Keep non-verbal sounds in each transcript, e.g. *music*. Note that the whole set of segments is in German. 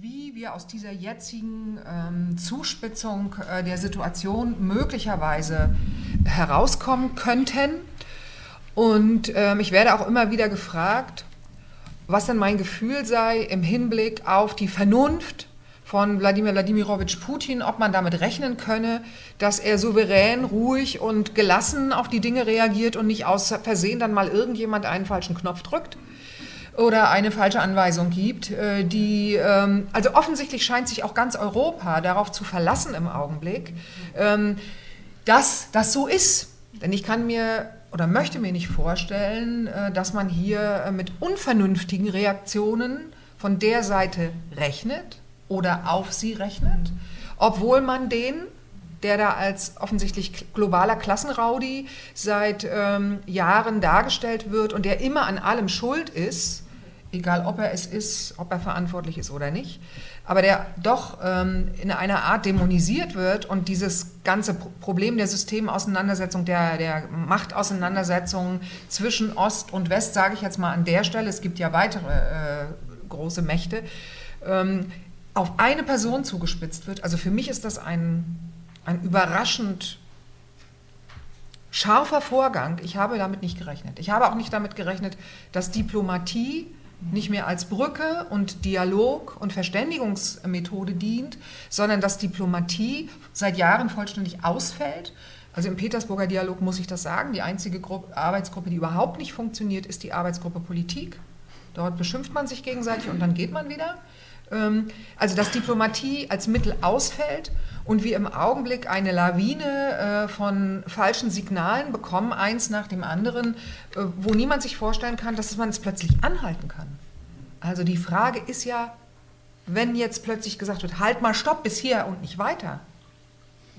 wie wir aus dieser jetzigen ähm, Zuspitzung äh, der Situation möglicherweise herauskommen könnten. Und ähm, ich werde auch immer wieder gefragt, was denn mein Gefühl sei im Hinblick auf die Vernunft von Wladimir Wladimirovich Putin, ob man damit rechnen könne, dass er souverän, ruhig und gelassen auf die Dinge reagiert und nicht aus Versehen dann mal irgendjemand einen falschen Knopf drückt oder eine falsche Anweisung gibt, äh, die, ähm, also offensichtlich scheint sich auch ganz Europa darauf zu verlassen im Augenblick, ähm, dass das so ist. Denn ich kann mir oder möchte mir nicht vorstellen, äh, dass man hier äh, mit unvernünftigen Reaktionen von der Seite rechnet oder auf sie rechnet, obwohl man den der da als offensichtlich globaler Klassenraudi seit ähm, Jahren dargestellt wird und der immer an allem schuld ist, egal ob er es ist, ob er verantwortlich ist oder nicht, aber der doch ähm, in einer Art dämonisiert wird und dieses ganze Problem der Systemauseinandersetzung, der, der Machtauseinandersetzung zwischen Ost und West, sage ich jetzt mal an der Stelle, es gibt ja weitere äh, große Mächte, ähm, auf eine Person zugespitzt wird. Also für mich ist das ein, ein überraschend scharfer Vorgang. Ich habe damit nicht gerechnet. Ich habe auch nicht damit gerechnet, dass Diplomatie nicht mehr als Brücke und Dialog und Verständigungsmethode dient, sondern dass Diplomatie seit Jahren vollständig ausfällt. Also im Petersburger Dialog muss ich das sagen, die einzige Gruppe, Arbeitsgruppe, die überhaupt nicht funktioniert, ist die Arbeitsgruppe Politik. Dort beschimpft man sich gegenseitig und dann geht man wieder. Ähm, also dass Diplomatie als Mittel ausfällt und wir im Augenblick eine Lawine äh, von falschen Signalen bekommen, eins nach dem anderen, äh, wo niemand sich vorstellen kann, dass man es plötzlich anhalten kann. Also die Frage ist ja, wenn jetzt plötzlich gesagt wird, halt mal stopp bis hier und nicht weiter,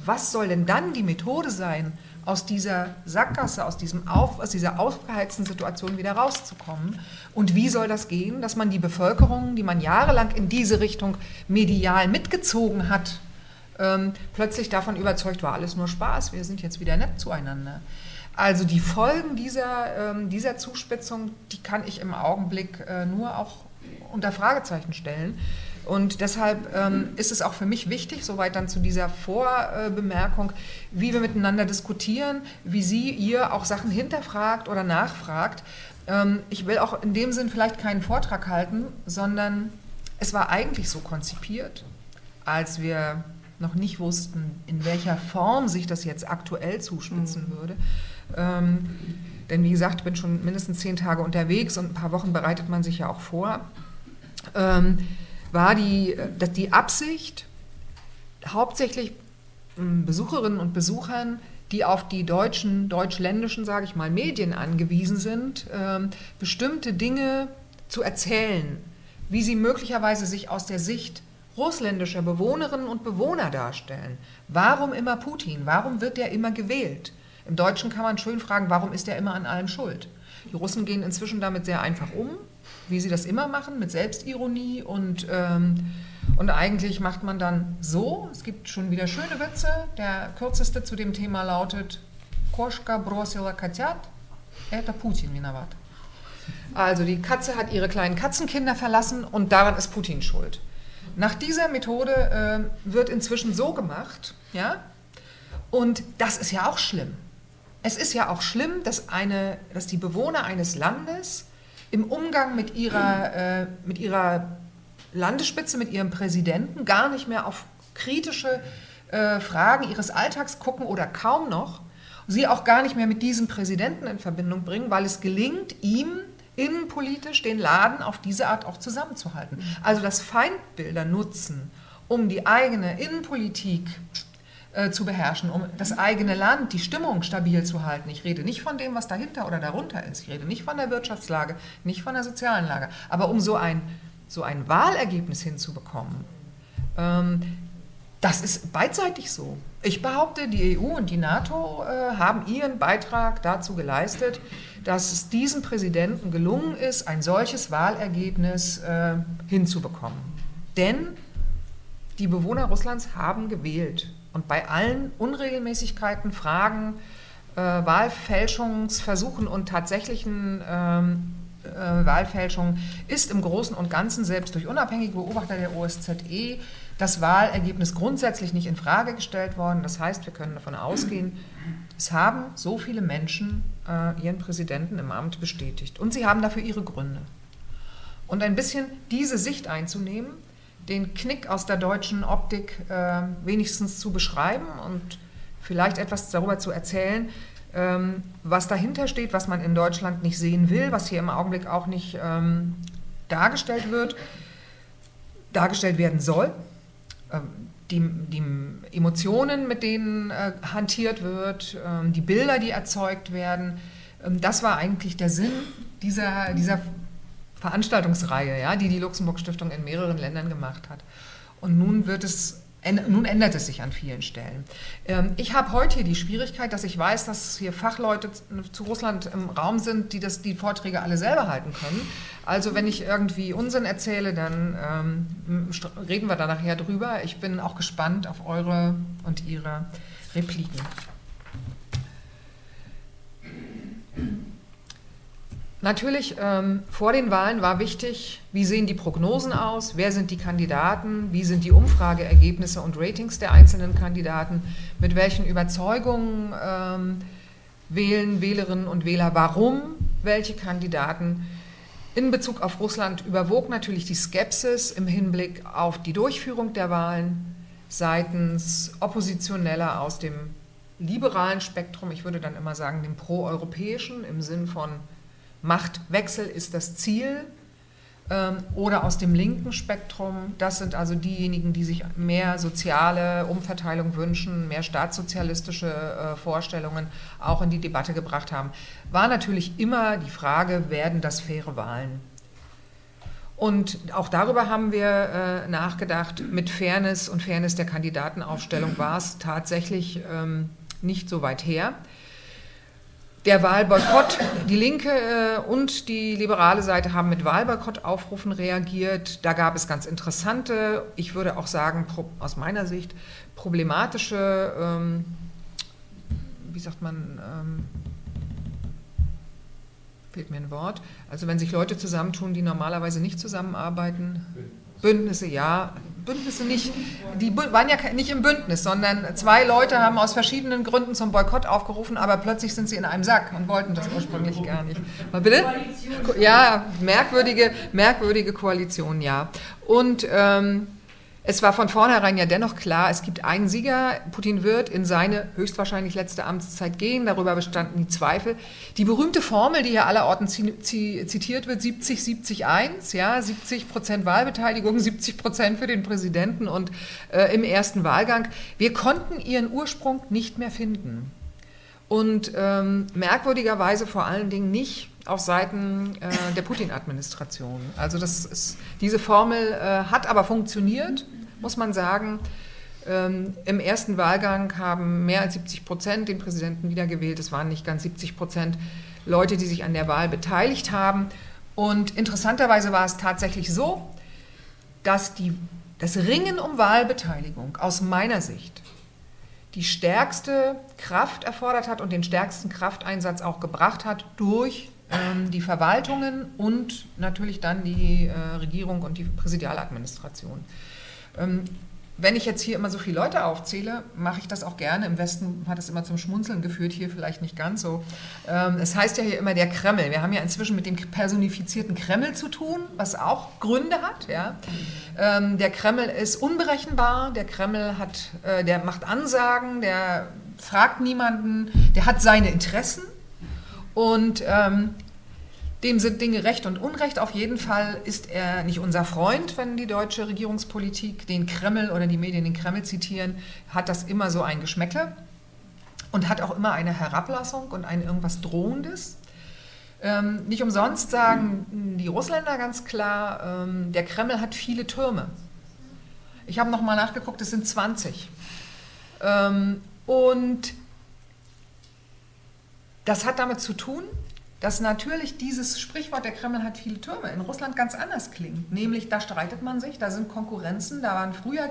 was soll denn dann die Methode sein, aus dieser Sackgasse, aus, diesem Auf, aus dieser aufgeheizten Situation wieder rauszukommen. Und wie soll das gehen, dass man die Bevölkerung, die man jahrelang in diese Richtung medial mitgezogen hat, ähm, plötzlich davon überzeugt war, alles nur Spaß, wir sind jetzt wieder nett zueinander. Also die Folgen dieser, ähm, dieser Zuspitzung, die kann ich im Augenblick äh, nur auch unter Fragezeichen stellen. Und deshalb ähm, ist es auch für mich wichtig, soweit dann zu dieser Vorbemerkung, wie wir miteinander diskutieren, wie Sie ihr auch Sachen hinterfragt oder nachfragt. Ähm, ich will auch in dem Sinn vielleicht keinen Vortrag halten, sondern es war eigentlich so konzipiert, als wir noch nicht wussten, in welcher Form sich das jetzt aktuell zuspitzen mhm. würde. Ähm, denn wie gesagt, ich bin schon mindestens zehn Tage unterwegs und ein paar Wochen bereitet man sich ja auch vor. Ähm, war die, dass die Absicht, hauptsächlich hm, Besucherinnen und Besuchern, die auf die deutschen, deutschländischen, sage ich mal, Medien angewiesen sind, ähm, bestimmte Dinge zu erzählen, wie sie möglicherweise sich aus der Sicht russländischer Bewohnerinnen und Bewohner darstellen. Warum immer Putin? Warum wird er immer gewählt? Im Deutschen kann man schön fragen, warum ist er immer an allem schuld? Die Russen gehen inzwischen damit sehr einfach um wie sie das immer machen, mit Selbstironie und, ähm, und eigentlich macht man dann so, es gibt schon wieder schöne Witze, der kürzeste zu dem Thema lautet, Koschka brosila котят, это Putin виноват. Also die Katze hat ihre kleinen Katzenkinder verlassen und daran ist Putin schuld. Nach dieser Methode äh, wird inzwischen so gemacht, ja, und das ist ja auch schlimm. Es ist ja auch schlimm, dass, eine, dass die Bewohner eines Landes im Umgang mit ihrer, äh, mit ihrer Landesspitze, mit ihrem Präsidenten gar nicht mehr auf kritische äh, Fragen ihres Alltags gucken oder kaum noch, sie auch gar nicht mehr mit diesem Präsidenten in Verbindung bringen, weil es gelingt, ihm innenpolitisch den Laden auf diese Art auch zusammenzuhalten. Also das Feindbilder nutzen, um die eigene Innenpolitik äh, zu beherrschen, um das eigene Land, die Stimmung stabil zu halten. Ich rede nicht von dem, was dahinter oder darunter ist. Ich rede nicht von der Wirtschaftslage, nicht von der sozialen Lage. Aber um so ein, so ein Wahlergebnis hinzubekommen, ähm, das ist beidseitig so. Ich behaupte, die EU und die NATO äh, haben ihren Beitrag dazu geleistet, dass es diesem Präsidenten gelungen ist, ein solches Wahlergebnis äh, hinzubekommen. Denn die Bewohner Russlands haben gewählt. Und bei allen Unregelmäßigkeiten, Fragen, äh, Wahlfälschungsversuchen und tatsächlichen ähm, äh, Wahlfälschungen ist im Großen und Ganzen selbst durch unabhängige Beobachter der OSZE das Wahlergebnis grundsätzlich nicht in Frage gestellt worden. Das heißt, wir können davon ausgehen, es haben so viele Menschen äh, ihren Präsidenten im Amt bestätigt. Und sie haben dafür ihre Gründe. Und ein bisschen diese Sicht einzunehmen, den Knick aus der deutschen Optik äh, wenigstens zu beschreiben und vielleicht etwas darüber zu erzählen, ähm, was dahinter steht, was man in Deutschland nicht sehen will, was hier im Augenblick auch nicht ähm, dargestellt wird, dargestellt werden soll. Ähm, die, die, Emotionen, mit denen äh, hantiert wird, ähm, die Bilder, die erzeugt werden, ähm, das war eigentlich der Sinn dieser, dieser Veranstaltungsreihe, ja, die die Luxemburg Stiftung in mehreren Ländern gemacht hat. Und nun wird es nun ändert es sich an vielen Stellen. Ähm, ich habe heute hier die Schwierigkeit, dass ich weiß, dass hier Fachleute zu Russland im Raum sind, die das, die Vorträge alle selber halten können. Also wenn ich irgendwie Unsinn erzähle, dann ähm, reden wir da nachher drüber. Ich bin auch gespannt auf eure und ihre Repliken. Natürlich, ähm, vor den Wahlen war wichtig, wie sehen die Prognosen aus, wer sind die Kandidaten, wie sind die Umfrageergebnisse und Ratings der einzelnen Kandidaten, mit welchen Überzeugungen ähm, wählen Wählerinnen und Wähler, warum welche Kandidaten. In Bezug auf Russland überwog natürlich die Skepsis im Hinblick auf die Durchführung der Wahlen seitens Oppositioneller aus dem liberalen Spektrum, ich würde dann immer sagen dem proeuropäischen im Sinn von Machtwechsel ist das Ziel ähm, oder aus dem linken Spektrum. Das sind also diejenigen, die sich mehr soziale Umverteilung wünschen, mehr staatssozialistische äh, Vorstellungen auch in die Debatte gebracht haben. War natürlich immer die Frage, werden das faire Wahlen? Und auch darüber haben wir äh, nachgedacht. Mit Fairness und Fairness der Kandidatenaufstellung war es tatsächlich ähm, nicht so weit her der Wahlboykott, die Linke äh, und die liberale Seite haben mit Wahlboykottaufrufen reagiert. Da gab es ganz interessante, ich würde auch sagen, aus meiner Sicht problematische, ähm, wie sagt man, ähm, fehlt mir ein Wort, also wenn sich Leute zusammentun, die normalerweise nicht zusammenarbeiten. Bündnisse, ja, Bündnisse nicht, die waren ja nicht im Bündnis, sondern zwei Leute haben aus verschiedenen Gründen zum Boykott aufgerufen, aber plötzlich sind sie in einem Sack und wollten das ursprünglich gar nicht. Mal bitte? Ja, merkwürdige, merkwürdige Koalition, ja. Und ähm, es war von vornherein ja dennoch klar, es gibt einen Sieger. Putin wird in seine höchstwahrscheinlich letzte Amtszeit gehen. Darüber bestanden die Zweifel. Die berühmte Formel, die ja allerorten zitiert wird, 70, 70, 1, ja, 70 Prozent Wahlbeteiligung, *laughs* 70 Prozent für den Präsidenten und äh, im ersten Wahlgang. Wir konnten ihren Ursprung nicht mehr finden. Und ähm, merkwürdigerweise vor allen Dingen nicht auf Seiten äh, der Putin-Administration. Also das ist, diese Formel äh, hat aber funktioniert muss man sagen. Ähm, Im ersten Wahlgang haben mehr als 70 Prozent den Präsidenten wiedergewählt. Es waren nicht ganz 70 Prozent Leute, die sich an der Wahl beteiligt haben. Und interessanterweise war es tatsächlich so, dass die, das Ringen um Wahlbeteiligung aus meiner Sicht die stärkste Kraft erfordert hat und den stärksten Krafteinsatz auch gebracht hat durch ähm, die Verwaltungen und natürlich dann die äh, Regierung und die Präsidialadministration. Ähm, wenn ich jetzt hier immer so viele Leute aufzähle, mache ich das auch gerne. Im Westen hat es immer zum Schmunzeln geführt, hier vielleicht nicht ganz so. Ähm, es heißt ja hier immer der Kreml. Wir haben ja inzwischen mit dem personifizierten Kreml zu tun, was auch Gründe hat. Ja. Ähm, der Kreml ist unberechenbar, der Kreml hat, äh, der macht Ansagen, der fragt niemanden, der hat seine Interessen. Und ähm, dem sind Dinge recht und unrecht. Auf jeden Fall ist er nicht unser Freund, wenn die deutsche Regierungspolitik den Kreml oder die Medien den Kreml zitieren, hat das immer so ein Geschmäckle und hat auch immer eine Herablassung und ein irgendwas Drohendes. Ähm, nicht umsonst sagen die Russländer ganz klar, ähm, der Kreml hat viele Türme. Ich habe nochmal nachgeguckt, es sind 20. Ähm, und das hat damit zu tun, dass natürlich dieses Sprichwort, der Kreml hat viele Türme, in Russland ganz anders klingt. Nämlich, da streitet man sich, da sind Konkurrenzen, da waren früher,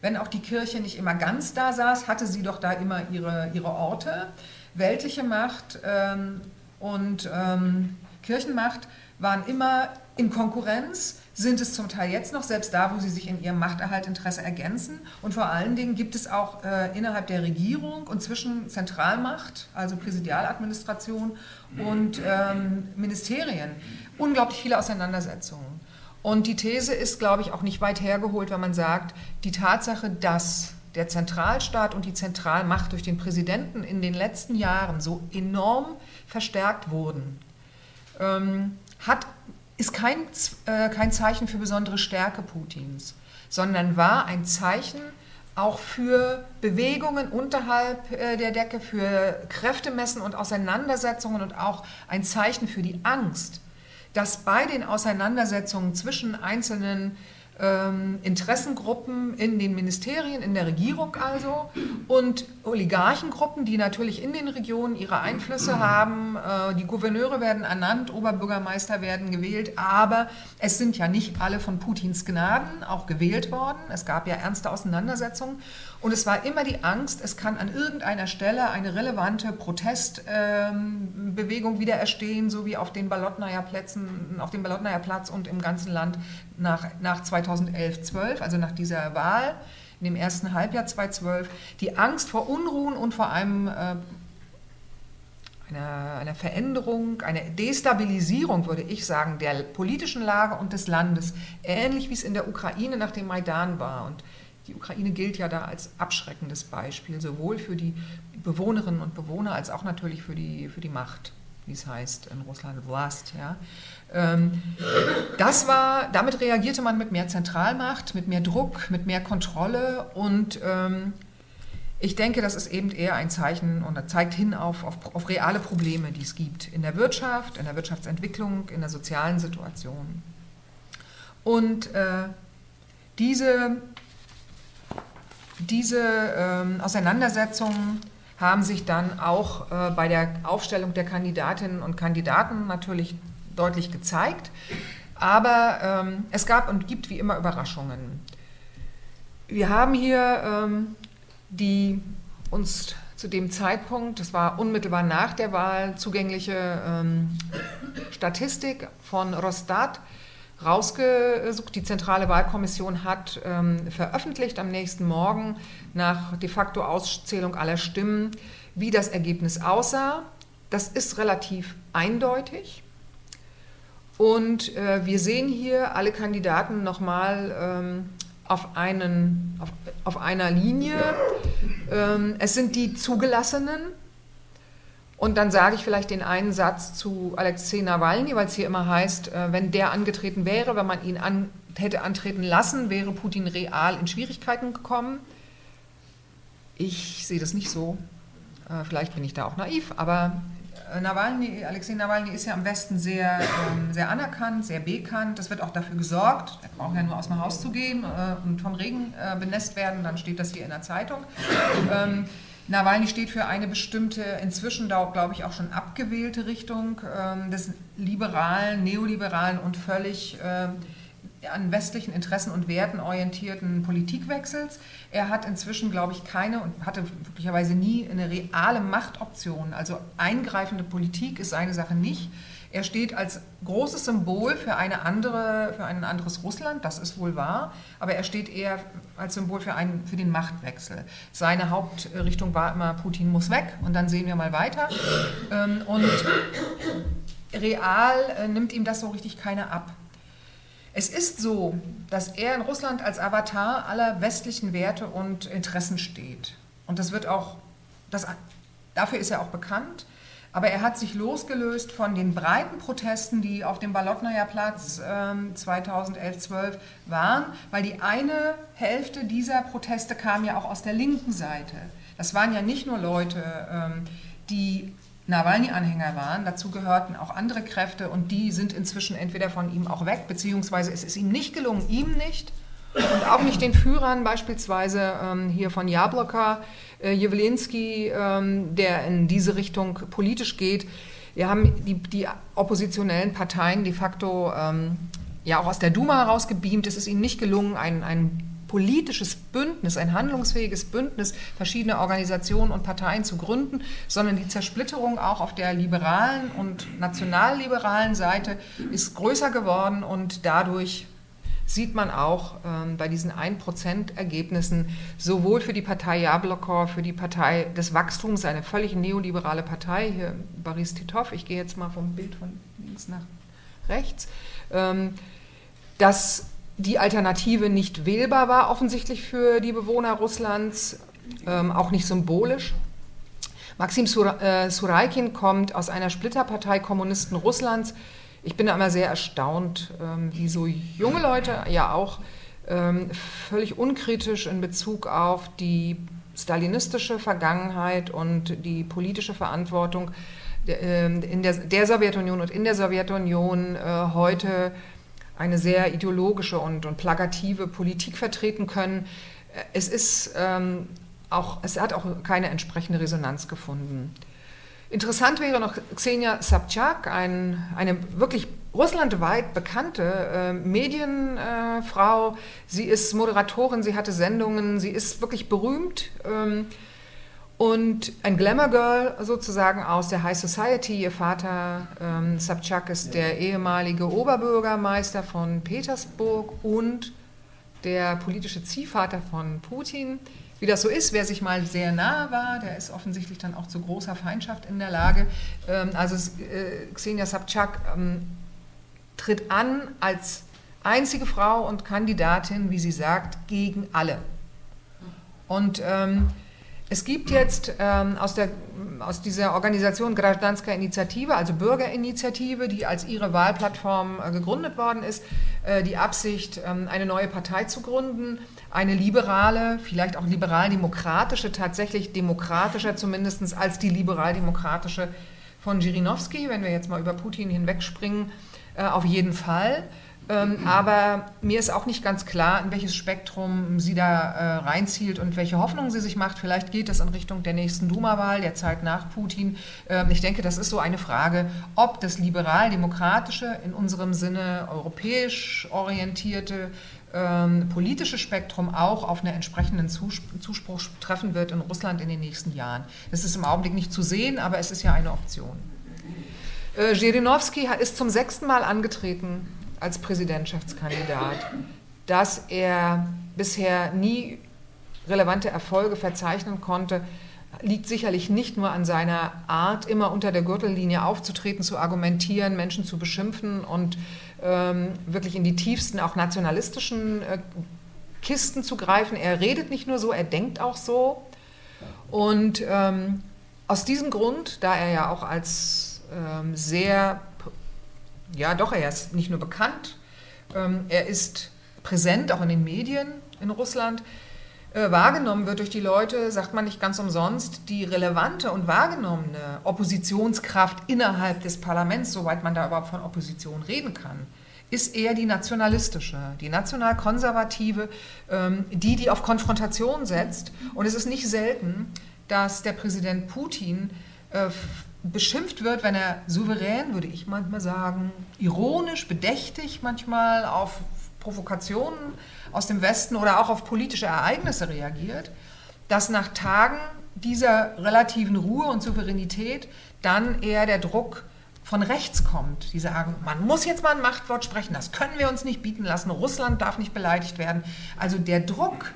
wenn auch die Kirche nicht immer ganz da saß, hatte sie doch da immer ihre, ihre Orte. Weltliche Macht ähm, und ähm, Kirchenmacht waren immer in Konkurrenz, sind es zum Teil jetzt noch, selbst da, wo sie sich in ihrem Machterhaltinteresse ergänzen. Und vor allen Dingen gibt es auch äh, innerhalb der Regierung und zwischen Zentralmacht, also Präsidialadministration und ähm, Ministerien, unglaublich viele Auseinandersetzungen. Und die These ist, glaube ich, auch nicht weit hergeholt, wenn man sagt, die Tatsache, dass der Zentralstaat und die Zentralmacht durch den Präsidenten in den letzten Jahren so enorm verstärkt wurden, ähm, hat, ist kein, äh, kein Zeichen für besondere Stärke Putins, sondern war ein Zeichen auch für Bewegungen unterhalb äh, der Decke, für Kräftemessen und Auseinandersetzungen und auch ein Zeichen für die Angst, dass bei den Auseinandersetzungen zwischen einzelnen Interessengruppen in den Ministerien, in der Regierung also und Oligarchengruppen, die natürlich in den Regionen ihre Einflüsse haben. Äh, die Gouverneure werden ernannt, Oberbürgermeister werden gewählt, aber es sind ja nicht alle von Putins Gnaden auch gewählt worden. Es gab ja ernste Auseinandersetzungen und es war immer die Angst, es kann an irgendeiner Stelle eine relevante Protestbewegung ähm, wieder erstehen, so wie auf den Balotnaja Plätzen, auf dem Balotnaja Platz und im ganzen Land nach, nach 2011, 12, also nach dieser Wahl in dem ersten Halbjahr 2012. Die Angst vor Unruhen und vor einem äh, einer, einer Veränderung, einer Destabilisierung, würde ich sagen, der politischen Lage und des Landes, ähnlich wie es in der Ukraine nach dem Maidan war. Und die Ukraine gilt ja da als abschreckendes Beispiel, sowohl für die Bewohnerinnen und Bewohner als auch natürlich für die, für die Macht, wie es heißt in Russland, Vlast. Ja. Ähm, das war, damit reagierte man mit mehr Zentralmacht, mit mehr Druck, mit mehr Kontrolle und ähm, ich denke, das ist eben eher ein Zeichen und zeigt hin auf, auf, auf reale Probleme, die es gibt in der Wirtschaft, in der Wirtschaftsentwicklung, in der sozialen Situation. Und äh, diese diese ähm, Auseinandersetzungen haben sich dann auch äh, bei der Aufstellung der Kandidatinnen und Kandidaten natürlich deutlich gezeigt. Aber ähm, es gab und gibt wie immer Überraschungen. Wir haben hier ähm, die uns zu dem Zeitpunkt, das war unmittelbar nach der Wahl, zugängliche ähm, Statistik von Rostat rausgesucht. Die Zentrale Wahlkommission hat ähm, veröffentlicht am nächsten Morgen nach de facto Auszählung aller Stimmen, wie das Ergebnis aussah. Das ist relativ eindeutig. Und äh, wir sehen hier alle Kandidaten nochmal ähm, auf, einen, auf, auf einer Linie. Ähm, es sind die Zugelassenen, und dann sage ich vielleicht den einen Satz zu Alexei Nawalny, weil es hier immer heißt, äh, wenn der angetreten wäre, wenn man ihn an, hätte antreten lassen, wäre Putin real in Schwierigkeiten gekommen. Ich sehe das nicht so. Äh, vielleicht bin ich da auch naiv, aber äh, Nawalny, Alexei Nawalny ist ja im Westen sehr, ähm, sehr anerkannt, sehr bekannt. Es wird auch dafür gesorgt. Er braucht ja nur aus dem Haus zu gehen und vom Regen benässt werden, dann steht das hier in der Zeitung. Ähm, Nawalny steht für eine bestimmte, inzwischen glaube ich auch schon abgewählte Richtung ähm, des liberalen, neoliberalen und völlig äh, an westlichen Interessen und Werten orientierten Politikwechsels. Er hat inzwischen, glaube ich, keine und hatte möglicherweise nie eine reale Machtoption. Also eingreifende Politik ist seine Sache nicht. Er steht als großes Symbol für, eine andere, für ein anderes Russland, das ist wohl wahr, aber er steht eher als Symbol für, einen, für den Machtwechsel. Seine Hauptrichtung war immer, Putin muss weg und dann sehen wir mal weiter. Ähm, und real äh, nimmt ihm das so richtig keiner ab. Es ist so, dass er in Russland als Avatar aller westlichen Werte und Interessen steht. Und das wird auch, das, dafür ist er auch bekannt. Aber er hat sich losgelöst von den breiten Protesten, die auf dem Balotnaja Platz äh, 2011-12 waren, weil die eine Hälfte dieser Proteste kam ja auch aus der linken Seite. Das waren ja nicht nur Leute, ähm, die Nawalny-Anhänger waren, dazu gehörten auch andere Kräfte und die sind inzwischen entweder von ihm auch weg, beziehungsweise es ist ihm nicht gelungen, ihm nicht und auch nicht den Führern, beispielsweise ähm, hier von Jabloka, äh, Jewlinski, ähm, der in diese Richtung politisch geht. Wir haben die, die oppositionellen Parteien de facto ähm, ja auch aus der Duma herausgebeamt. Es ist ihnen nicht gelungen, ein, ein politisches Bündnis, ein handlungsfähiges Bündnis verschiedener Organisationen und Parteien zu gründen, sondern die Zersplitterung auch auf der liberalen und nationalliberalen Seite ist größer geworden und dadurch sieht man auch ähm, bei diesen 1%-Ergebnissen sowohl für die Partei Jablokor, für die Partei des Wachstums, eine völlig neoliberale Partei, hier Boris Titov, ich gehe jetzt mal vom Bild von links nach rechts, ähm, dass die Alternative nicht wählbar war, offensichtlich für die Bewohner Russlands, ähm, auch nicht symbolisch. Maxim Sur äh, Suraikin kommt aus einer Splitterpartei Kommunisten Russlands, ich bin da immer sehr erstaunt, ähm, wie so junge Leute ja auch ähm, völlig unkritisch in Bezug auf die stalinistische Vergangenheit und die politische Verantwortung ähm, in der, der Sowjetunion und in der Sowjetunion äh, heute eine sehr ideologische und, und plakative Politik vertreten können. Es ist ähm, auch, es hat auch keine entsprechende Resonanz gefunden. Interessant wäre noch Xenia Sabchak, ein, eine wirklich russlandweit bekannte äh, Medienfrau. Äh, sie ist Moderatorin, sie hatte Sendungen, sie ist wirklich berühmt. Ähm, und ein Glamour Girl sozusagen aus der High Society. Ihr Vater ähm, Sabchak ist der ehemalige Oberbürgermeister von Petersburg und der politische Ziehvater von Putin. Wie das so ist, wer sich mal sehr nahe war, der ist offensichtlich dann auch zu großer Feindschaft in der Lage. Ähm, also äh, Xenia Sabchak ähm, tritt an als einzige Frau und Kandidatin, wie sie sagt, gegen alle. Und ähm, es gibt jetzt ähm, aus, der, aus dieser Organisation Grajdanska Initiative, also Bürgerinitiative, die als ihre Wahlplattform äh, gegründet worden ist, äh, die Absicht, ähm, eine neue Partei zu gründen, eine liberale, vielleicht auch liberal-demokratische, tatsächlich demokratischer zumindest als die liberal-demokratische von Jirinowski, wenn wir jetzt mal über Putin hinwegspringen, äh, auf jeden Fall. Ähm, aber mir ist auch nicht ganz klar, in welches Spektrum sie da äh, reinzielt und welche Hoffnungen sie sich macht. Vielleicht geht das in Richtung der nächsten Duma-Wahl, der Zeit nach Putin. Ähm, ich denke, das ist so eine Frage, ob das liberal-demokratische, in unserem Sinne europäisch orientierte ähm, politische Spektrum auch auf einen entsprechenden Zuspruch treffen wird in Russland in den nächsten Jahren. Das ist im Augenblick nicht zu sehen, aber es ist ja eine Option. Äh, Jirinowski ist zum sechsten Mal angetreten als Präsidentschaftskandidat, dass er bisher nie relevante Erfolge verzeichnen konnte, liegt sicherlich nicht nur an seiner Art, immer unter der Gürtellinie aufzutreten, zu argumentieren, Menschen zu beschimpfen und ähm, wirklich in die tiefsten, auch nationalistischen äh, Kisten zu greifen. Er redet nicht nur so, er denkt auch so. Und ähm, aus diesem Grund, da er ja auch als ähm, sehr ja, doch, er ist nicht nur bekannt, ähm, er ist präsent, auch in den Medien in Russland. Äh, wahrgenommen wird durch die Leute, sagt man nicht ganz umsonst, die relevante und wahrgenommene Oppositionskraft innerhalb des Parlaments, soweit man da überhaupt von Opposition reden kann, ist eher die nationalistische, die nationalkonservative, ähm, die, die auf Konfrontation setzt. Und es ist nicht selten, dass der Präsident Putin äh, beschimpft wird, wenn er souverän, würde ich manchmal sagen, ironisch, bedächtig manchmal auf Provokationen aus dem Westen oder auch auf politische Ereignisse reagiert, dass nach Tagen dieser relativen Ruhe und Souveränität dann eher der Druck von rechts kommt. Die sagen, man muss jetzt mal ein Machtwort sprechen, das können wir uns nicht bieten lassen, Russland darf nicht beleidigt werden. Also der Druck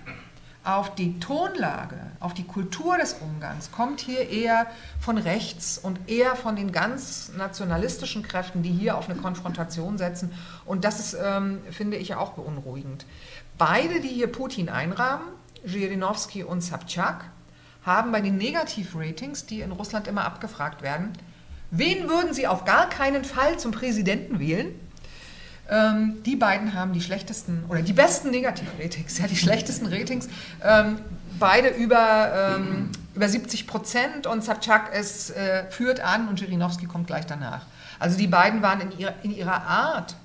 auf die Tonlage, auf die Kultur des Umgangs kommt hier eher von rechts und eher von den ganz nationalistischen Kräften, die hier auf eine Konfrontation setzen. Und das ist, ähm, finde ich, auch beunruhigend. Beide, die hier Putin einrahmen, Zhirinovsky und Sabchak, haben bei den Negativratings, die in Russland immer abgefragt werden, wen würden sie auf gar keinen Fall zum Präsidenten wählen? Ähm, die beiden haben die schlechtesten oder die besten Negativ-Ratings, *laughs* ja, die schlechtesten Ratings. Ähm, beide über, ähm, über 70 Prozent und Sabchak äh, führt an und Jirinowski kommt gleich danach. Also die beiden waren in ihrer, in ihrer Art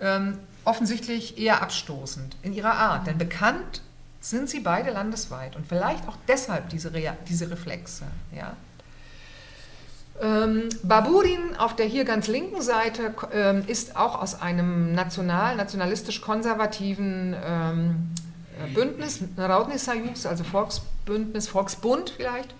ähm, offensichtlich eher abstoßend. In ihrer Art. Denn bekannt sind sie beide landesweit und vielleicht auch deshalb diese, Re diese Reflexe. Ja. Ähm, Baburin auf der hier ganz linken Seite ähm, ist auch aus einem national, nationalistisch-konservativen ähm, Bündnis, Narodny also Volksbündnis, Volksbund vielleicht,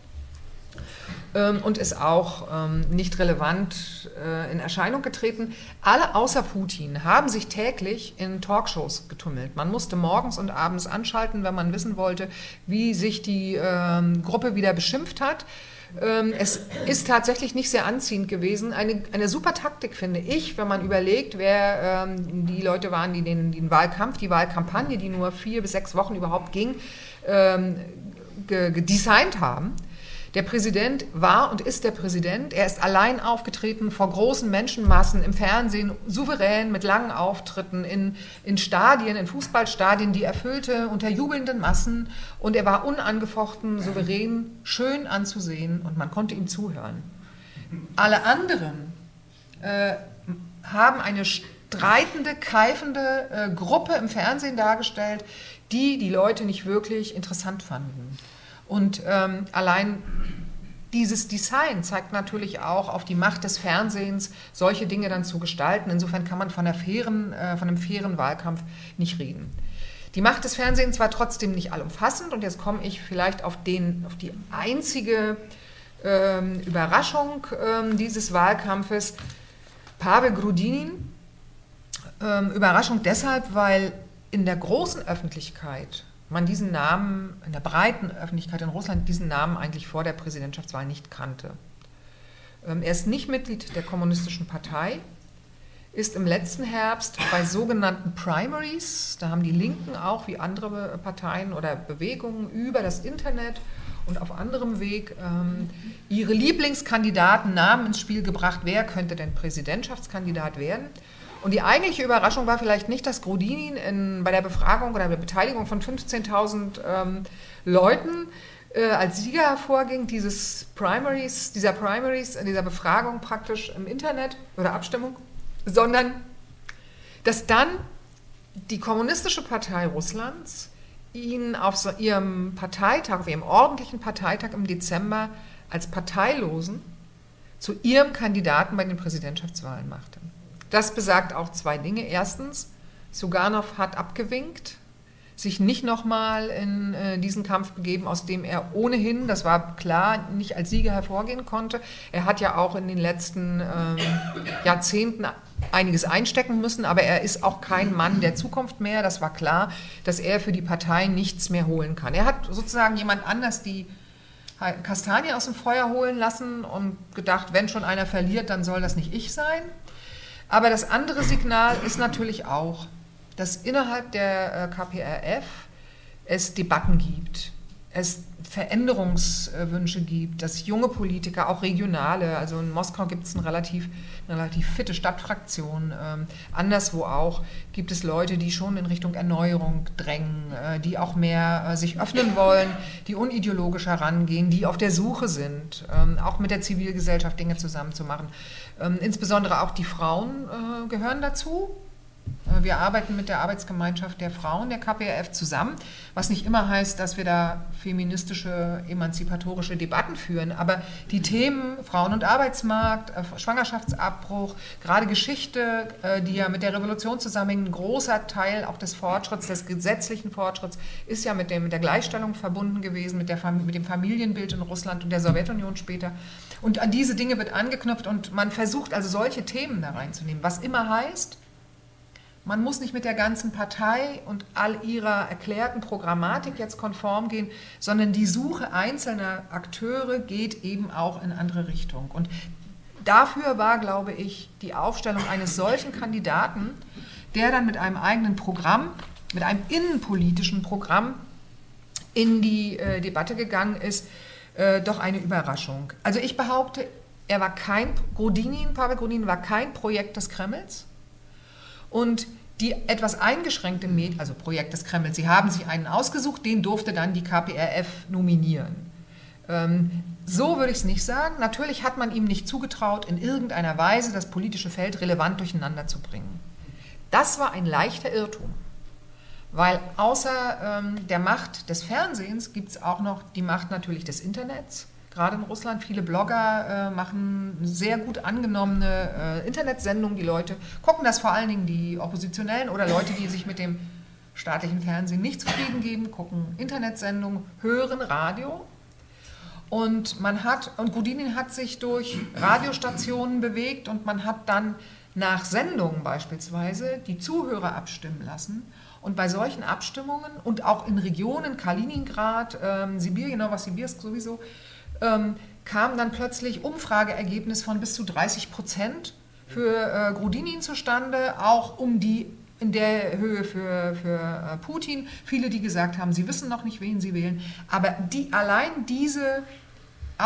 ähm, und ist auch ähm, nicht relevant äh, in Erscheinung getreten. Alle außer Putin haben sich täglich in Talkshows getummelt. Man musste morgens und abends anschalten, wenn man wissen wollte, wie sich die ähm, Gruppe wieder beschimpft hat. Ähm, es ist tatsächlich nicht sehr anziehend gewesen. Eine, eine super Taktik, finde ich, wenn man überlegt, wer ähm, die Leute waren, die den, den, Wahlkampf, die Wahlkampagne, die nur vier bis sechs Wochen überhaupt ging, ähm, gedesignt haben. Der Präsident war und ist der Präsident. Er ist allein aufgetreten vor großen Menschenmassen im Fernsehen, souverän mit langen Auftritten in, in Stadien, in Fußballstadien, die erfüllte unter jubelnden Massen. Und er war unangefochten, souverän, schön anzusehen und man konnte ihm zuhören. Alle anderen äh, haben eine streitende, keifende äh, Gruppe im Fernsehen dargestellt, die die Leute nicht wirklich interessant fanden. Und ähm, allein dieses Design zeigt natürlich auch auf die Macht des Fernsehens, solche Dinge dann zu gestalten. Insofern kann man von, fairen, äh, von einem fairen Wahlkampf nicht reden. Die Macht des Fernsehens war trotzdem nicht allumfassend und jetzt komme ich vielleicht auf, den, auf die einzige ähm, Überraschung ähm, dieses Wahlkampfes. Pavel Grudinin. Ähm, Überraschung deshalb, weil in der großen Öffentlichkeit man diesen Namen in der breiten Öffentlichkeit in Russland diesen Namen eigentlich vor der Präsidentschaftswahl nicht kannte. Ähm, er ist nicht Mitglied der Kommunistischen Partei, ist im letzten Herbst bei sogenannten Primaries, da haben die Linken auch wie andere Parteien oder Bewegungen über das Internet und auf anderem Weg ähm, ihre Lieblingskandidaten Namen ins Spiel gebracht, wer könnte denn Präsidentschaftskandidat werden. Und die eigentliche Überraschung war vielleicht nicht, dass Grodinin in, bei der Befragung oder der Beteiligung von 15.000 ähm, Leuten äh, als Sieger hervorging, dieses Primaries, dieser Primaries, dieser Befragung praktisch im Internet oder Abstimmung, sondern dass dann die Kommunistische Partei Russlands ihn auf so ihrem Parteitag, auf ihrem ordentlichen Parteitag im Dezember als Parteilosen zu ihrem Kandidaten bei den Präsidentschaftswahlen machte. Das besagt auch zwei Dinge. Erstens, Suganov hat abgewinkt, sich nicht nochmal in äh, diesen Kampf begeben, aus dem er ohnehin, das war klar, nicht als Sieger hervorgehen konnte. Er hat ja auch in den letzten ähm, Jahrzehnten einiges einstecken müssen, aber er ist auch kein Mann der Zukunft mehr. Das war klar, dass er für die Partei nichts mehr holen kann. Er hat sozusagen jemand anders die Kastanien aus dem Feuer holen lassen und gedacht, wenn schon einer verliert, dann soll das nicht ich sein. Aber das andere Signal ist natürlich auch, dass innerhalb der äh, KPRF es Debatten gibt, es Veränderungswünsche gibt, dass junge Politiker, auch regionale, also in Moskau gibt es eine relativ, eine relativ fitte Stadtfraktion, ähm, anderswo auch gibt es Leute, die schon in Richtung Erneuerung drängen, äh, die auch mehr äh, sich öffnen wollen, die unideologisch herangehen, die auf der Suche sind, ähm, auch mit der Zivilgesellschaft Dinge zusammenzumachen. Ähm, insbesondere auch die Frauen äh, gehören dazu. Äh, wir arbeiten mit der Arbeitsgemeinschaft der Frauen der KPRF zusammen, was nicht immer heißt, dass wir da feministische, emanzipatorische Debatten führen. Aber die Themen Frauen- und Arbeitsmarkt, äh, Schwangerschaftsabbruch, gerade Geschichte, die ja mit der Revolution zusammenhängt, ein großer Teil auch des Fortschritts, des gesetzlichen Fortschritts, ist ja mit, dem, mit der Gleichstellung verbunden gewesen, mit, der, mit dem Familienbild in Russland und der Sowjetunion später. Und an diese Dinge wird angeknüpft und man versucht also solche Themen da reinzunehmen, was immer heißt, man muss nicht mit der ganzen Partei und all ihrer erklärten Programmatik jetzt konform gehen, sondern die Suche einzelner Akteure geht eben auch in andere Richtungen. Und dafür war, glaube ich, die Aufstellung eines solchen Kandidaten, der dann mit einem eigenen Programm, mit einem innenpolitischen Programm in die äh, Debatte gegangen ist, äh, doch eine Überraschung. Also ich behaupte, er war kein, Grodinin, Pavel Grodinin war kein Projekt des Kremls. Und die etwas eingeschränkte Medien, also Projekt des Kremls, sie haben sich einen ausgesucht, den durfte dann die KPRF nominieren. Ähm, so würde ich es nicht sagen. Natürlich hat man ihm nicht zugetraut, in irgendeiner Weise das politische Feld relevant durcheinander zu bringen. Das war ein leichter Irrtum. Weil außer ähm, der Macht des Fernsehens gibt es auch noch die Macht natürlich des Internets. Gerade in Russland, viele Blogger äh, machen sehr gut angenommene äh, Internetsendungen. Die Leute gucken das vor allen Dingen die Oppositionellen oder Leute, die sich mit dem staatlichen Fernsehen nicht zufrieden geben, gucken Internetsendungen, hören Radio. Und man hat, und Gudinin hat sich durch Radiostationen bewegt und man hat dann nach Sendungen beispielsweise die Zuhörer abstimmen lassen. Und bei solchen Abstimmungen und auch in Regionen, Kaliningrad, ähm, Sibirien, Novosibirsk sowieso, ähm, kam dann plötzlich Umfrageergebnis von bis zu 30 Prozent für äh, Grudinin zustande, auch um die in der Höhe für, für äh, Putin. Viele, die gesagt haben, sie wissen noch nicht, wen sie wählen. Aber die, allein diese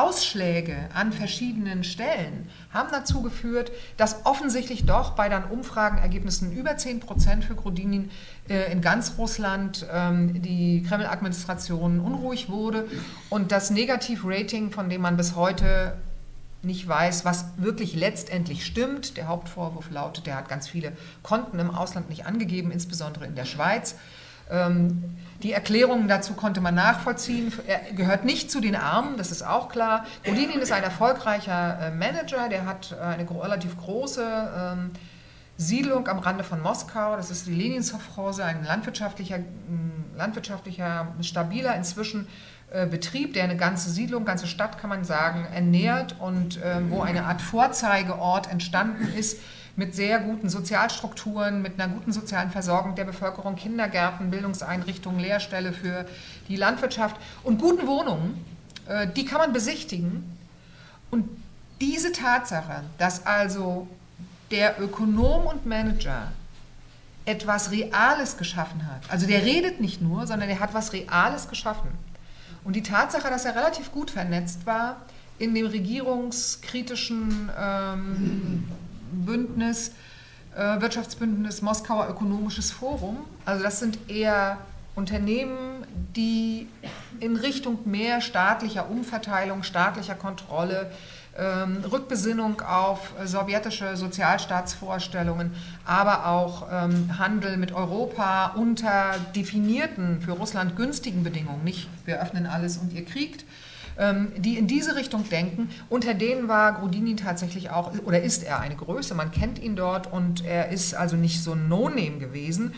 Ausschläge an verschiedenen Stellen haben dazu geführt, dass offensichtlich doch bei den Umfragenergebnissen über 10 Prozent für Grudinin äh, in ganz Russland ähm, die Kreml-Administration unruhig wurde und das Negativ-Rating, von dem man bis heute nicht weiß, was wirklich letztendlich stimmt. Der Hauptvorwurf lautet, der hat ganz viele Konten im Ausland nicht angegeben, insbesondere in der Schweiz. Ähm, die Erklärungen dazu konnte man nachvollziehen. Er gehört nicht zu den Armen, das ist auch klar. Godinin ist ein erfolgreicher äh, Manager, der hat äh, eine relativ große ähm, Siedlung am Rande von Moskau. Das ist die Lenin-Sovchose, ein landwirtschaftlicher, landwirtschaftlicher, stabiler inzwischen äh, Betrieb, der eine ganze Siedlung, ganze Stadt kann man sagen, ernährt und wo eine Art Vorzeigeort entstanden ist mit sehr guten Sozialstrukturen, mit einer guten sozialen Versorgung der Bevölkerung, Kindergärten, Bildungseinrichtungen, Lehrstelle für die Landwirtschaft und guten Wohnungen, äh, die kann man besichtigen. Und diese Tatsache, dass also der Ökonom und Manager etwas Reales geschaffen hat, also der redet nicht nur, sondern er hat was Reales geschaffen. Und die Tatsache, dass er relativ gut vernetzt war in dem regierungskritischen ähm, Bündnis, äh, Wirtschaftsbündnis Moskauer Ökonomisches Forum. Also das sind eher Unternehmen, die in Richtung mehr staatlicher Umverteilung, staatlicher Kontrolle, ähm, Rückbesinnung auf sowjetische Sozialstaatsvorstellungen, aber auch ähm, Handel mit Europa unter definierten, für Russland günstigen Bedingungen, nicht wir öffnen alles und ihr kriegt, die in diese Richtung denken. Unter denen war Grudini tatsächlich auch, oder ist er eine Größe, man kennt ihn dort und er ist also nicht so ein No-Name gewesen.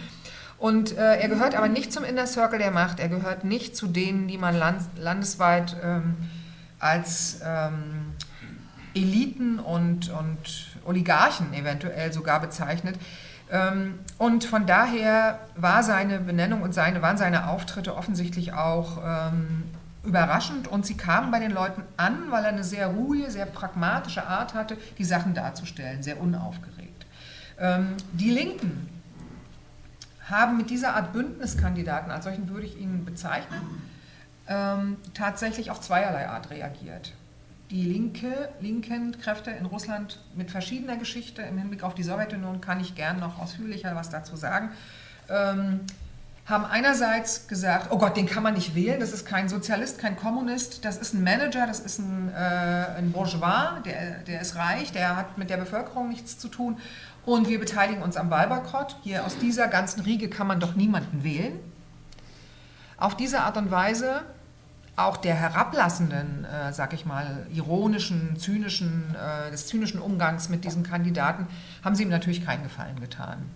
Und äh, er gehört aber nicht zum Inner Circle der Macht, er gehört nicht zu denen, die man land, landesweit ähm, als ähm, Eliten und, und Oligarchen eventuell sogar bezeichnet. Ähm, und von daher war seine Benennung und seine, waren seine Auftritte offensichtlich auch ähm, überraschend und sie kamen bei den Leuten an, weil er eine sehr ruhige, sehr pragmatische Art hatte, die Sachen darzustellen, sehr unaufgeregt. Ähm, die Linken haben mit dieser Art Bündniskandidaten, als solchen würde ich ihn bezeichnen, ähm, tatsächlich auf zweierlei Art reagiert. Die linke, linken Kräfte in Russland mit verschiedener Geschichte im Hinblick auf die Sowjetunion kann ich gern noch ausführlicher was dazu sagen. Ähm, haben einerseits gesagt, oh Gott, den kann man nicht wählen, das ist kein Sozialist, kein Kommunist, das ist ein Manager, das ist ein, äh, ein Bourgeois, der, der ist reich, der hat mit der Bevölkerung nichts zu tun und wir beteiligen uns am Wahlboykott. Hier aus dieser ganzen Riege kann man doch niemanden wählen. Auf diese Art und Weise auch der herablassenden, äh, sag ich mal, ironischen, zynischen, äh, des zynischen Umgangs mit diesem Kandidaten haben sie ihm natürlich keinen Gefallen getan.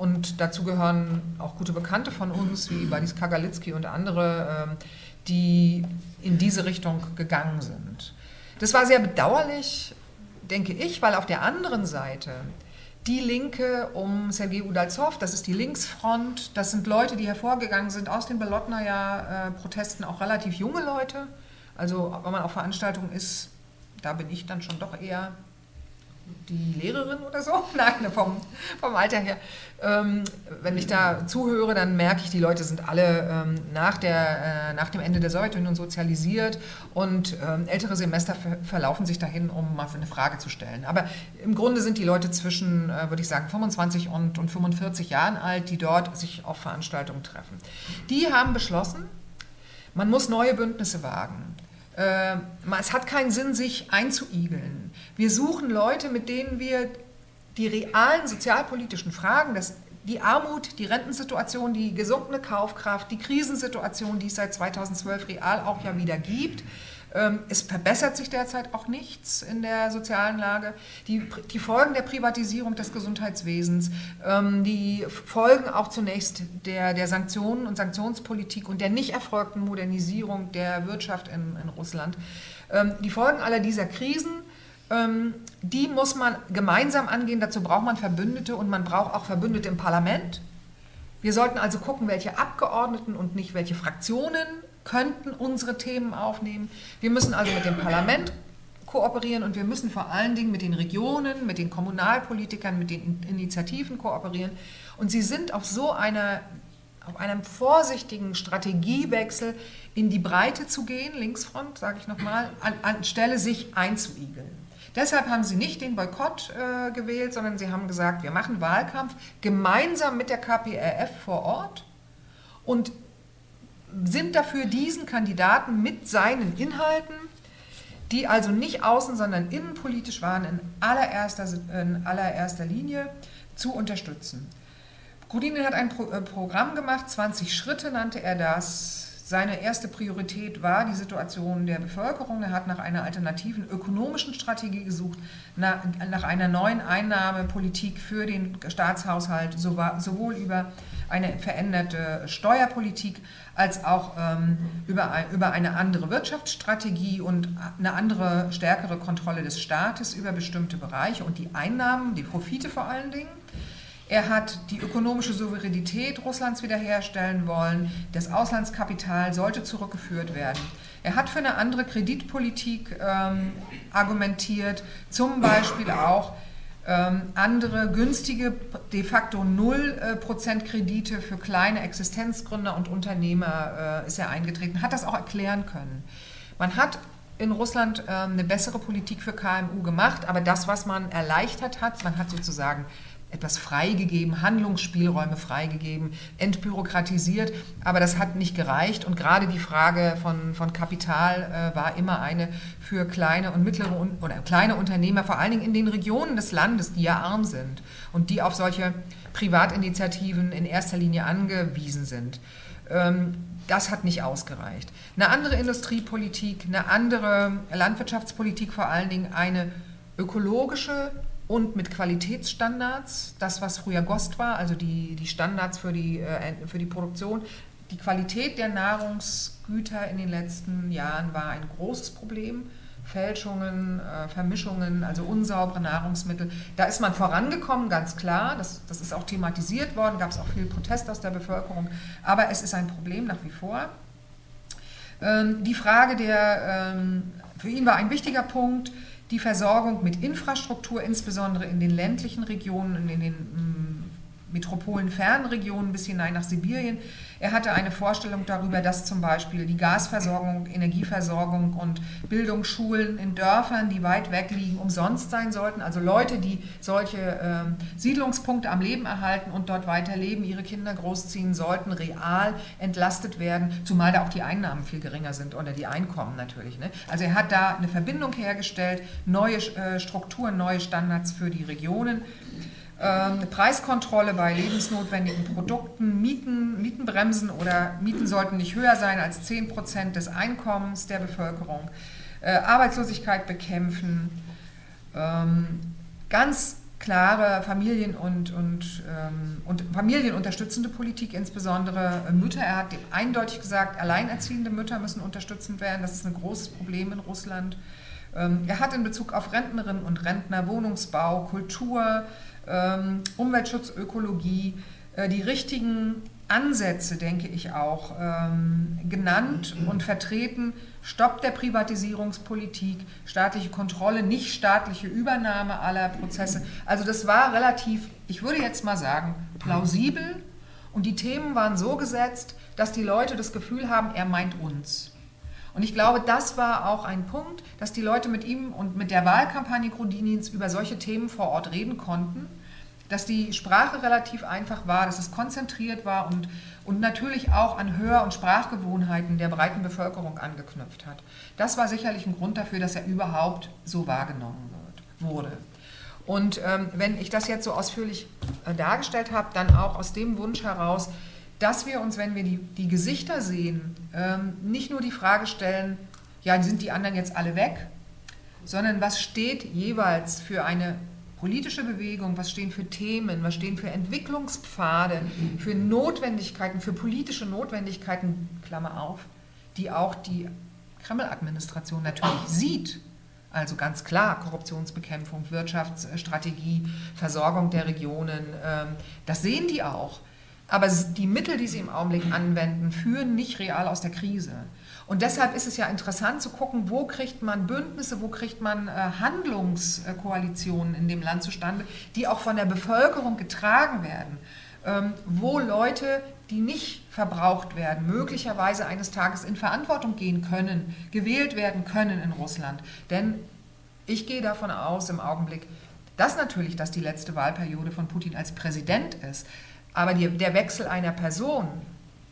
Und dazu gehören auch gute Bekannte von uns, wie Badis Kagalitzki und andere, ähm, die in diese Richtung gegangen sind. Das war sehr bedauerlich, denke ich, weil auf der anderen Seite die Linke um Sergei Udalzov, das ist die Linksfront, das sind Leute, die hervorgegangen sind aus den Belotnaja-Protesten, auch relativ junge Leute. Also wenn man auf Veranstaltungen ist, da bin ich dann schon doch eher die Lehrerin oder so, *laughs* nein, vom, vom Alter her. Ähm, wenn ich da zuhöre, dann merke ich, die Leute sind alle ähm, nach, der, äh, nach dem Ende der Sowjetunion sozialisiert und ähm, ältere Semester verlaufen sich dahin, um mal eine Frage zu stellen. Aber im Grunde sind die Leute zwischen, äh, würde ich sagen, 25 und, und 45 Jahren alt, die dort sich auf Veranstaltungen treffen. Die haben beschlossen, man muss neue Bündnisse wagen. Äh, es hat keinen Sinn, sich einzuigeln. Wir suchen Leute, mit denen wir die realen sozialpolitischen Fragen des, die Armut, die Rentensituation, die gesunkene Kaufkraft, die Krisensituation, die es seit 2012 real auch ja wieder gibt. Ähm, es verbessert sich derzeit auch nichts in der sozialen Lage. Die, die Folgen der Privatisierung des Gesundheitswesens, ähm, die Folgen auch zunächst der, der Sanktionen und Sanktionspolitik und der nicht erfolgten Modernisierung der Wirtschaft in, in Russland, ähm, die Folgen aller dieser Krisen, die muss man gemeinsam angehen. Dazu braucht man Verbündete und man braucht auch Verbündete im Parlament. Wir sollten also gucken, welche Abgeordneten und nicht welche Fraktionen könnten unsere Themen aufnehmen. Wir müssen also mit dem Parlament kooperieren und wir müssen vor allen Dingen mit den Regionen, mit den Kommunalpolitikern, mit den Initiativen kooperieren. Und sie sind auf so einer auf einem vorsichtigen Strategiewechsel in die Breite zu gehen, Linksfront, sage ich nochmal, an, anstelle sich einzuigeln. Deshalb haben sie nicht den Boykott äh, gewählt, sondern sie haben gesagt, wir machen Wahlkampf gemeinsam mit der KPRF vor Ort und sind dafür diesen Kandidaten mit seinen Inhalten, die also nicht außen, sondern innenpolitisch waren, in allererster, in allererster Linie zu unterstützen. Grudinin hat ein Pro äh, Programm gemacht, 20 Schritte nannte er das. Seine erste Priorität war die Situation der Bevölkerung. Er hat nach einer alternativen ökonomischen Strategie gesucht, nach, nach einer neuen Einnahmepolitik für den Staatshaushalt, sowohl über eine veränderte Steuerpolitik als auch ähm, über, über eine andere Wirtschaftsstrategie und eine andere, stärkere Kontrolle des Staates über bestimmte Bereiche und die Einnahmen, die Profite vor allen Dingen. Er hat die ökonomische Souveränität Russlands wiederherstellen wollen. Das Auslandskapital sollte zurückgeführt werden. Er hat für eine andere Kreditpolitik ähm, argumentiert, zum Beispiel auch ähm, andere günstige, de facto 0% Kredite für kleine Existenzgründer und Unternehmer äh, ist er eingetreten, hat das auch erklären können. Man hat in Russland äh, eine bessere Politik für KMU gemacht, aber das, was man erleichtert hat, man hat sozusagen etwas freigegeben, Handlungsspielräume freigegeben, entbürokratisiert, aber das hat nicht gereicht und gerade die Frage von, von Kapital äh, war immer eine für kleine und mittlere oder kleine Unternehmer, vor allen Dingen in den Regionen des Landes, die ja arm sind und die auf solche Privatinitiativen in erster Linie angewiesen sind. Ähm, das hat nicht ausgereicht. Eine andere Industriepolitik, eine andere Landwirtschaftspolitik, vor allen Dingen eine ökologische und mit Qualitätsstandards, das was früher GOST war, also die, die Standards für die, äh, für die Produktion. Die Qualität der Nahrungsgüter in den letzten Jahren war ein großes Problem. Fälschungen, äh, Vermischungen, also unsaubere Nahrungsmittel. Da ist man vorangekommen, ganz klar. Das, das ist auch thematisiert worden, gab es auch viel Protest aus der Bevölkerung. Aber es ist ein Problem nach wie vor. Ähm, die Frage der, ähm, für ihn war ein wichtiger Punkt, die Versorgung mit Infrastruktur, insbesondere in den ländlichen Regionen, in den metropolenfernen Regionen bis hinein nach Sibirien. Er hatte eine Vorstellung darüber, dass zum Beispiel die Gasversorgung, Energieversorgung und Bildungsschulen in Dörfern, die weit weg liegen, umsonst sein sollten. Also Leute, die solche ähm, Siedlungspunkte am Leben erhalten und dort weiterleben, ihre Kinder großziehen sollten, real entlastet werden, zumal da auch die Einnahmen viel geringer sind oder die Einkommen natürlich. Ne? Also er hat da eine Verbindung hergestellt, neue äh, Strukturen, neue Standards für die Regionen. Ähm, Preiskontrolle bei lebensnotwendigen Produkten, Mieten, Mietenbremsen oder Mieten sollten nicht höher sein als 10 Prozent des Einkommens der Bevölkerung, äh, Arbeitslosigkeit bekämpfen, ähm, ganz klare Familien- und, und, ähm, und familienunterstützende Politik, insbesondere Mütter. Er hat eindeutig gesagt, alleinerziehende Mütter müssen unterstützend werden. Das ist ein großes Problem in Russland. er hat in Bezug auf Rentnerinnen und Rentner, Wohnungsbau, Kultur, ähm, Umweltschutz, Ökologie, äh, die richtigen Ansätze, denke ich auch, ähm, genannt und vertreten. Stopp der Privatisierungspolitik, staatliche Kontrolle, nicht staatliche Übernahme aller Prozesse. Also das war relativ, ich würde jetzt mal sagen, plausibel und die Themen waren so gesetzt, dass die Leute das Gefühl haben, er meint uns. Und ich glaube, das war auch ein Punkt, dass die Leute mit ihm und mit der Wahlkampagne Grudinins über solche Themen vor Ort reden konnten dass die Sprache relativ einfach war, dass es konzentriert war und, und natürlich auch an Hör- und Sprachgewohnheiten der breiten Bevölkerung angeknüpft hat. Das war sicherlich ein Grund dafür, dass er überhaupt so wahrgenommen wird, wurde. Und ähm, wenn ich das jetzt so ausführlich äh, dargestellt habe, dann auch aus dem Wunsch heraus, dass wir uns, wenn wir die, die Gesichter sehen, ähm, nicht nur die Frage stellen, ja, sind die anderen jetzt alle weg, sondern was steht jeweils für eine politische Bewegung, was stehen für Themen, was stehen für Entwicklungspfade, für Notwendigkeiten, für politische Notwendigkeiten, Klammer auf, die auch die Kreml-Administration natürlich sieht. Also ganz klar, Korruptionsbekämpfung, Wirtschaftsstrategie, Versorgung der Regionen, ähm, das sehen die auch. Aber die Mittel, die sie im Augenblick anwenden, führen nicht real aus der Krise. Und deshalb ist es ja interessant zu gucken, wo kriegt man Bündnisse, wo kriegt man äh, Handlungskoalitionen in dem Land zustande, die auch von der Bevölkerung getragen werden, ähm, wo Leute, die nicht verbraucht werden, möglicherweise eines Tages in Verantwortung gehen können, gewählt werden können in Russland. Denn ich gehe davon aus im Augenblick, dass natürlich das die letzte Wahlperiode von Putin als Präsident ist. Aber die, der Wechsel einer Person,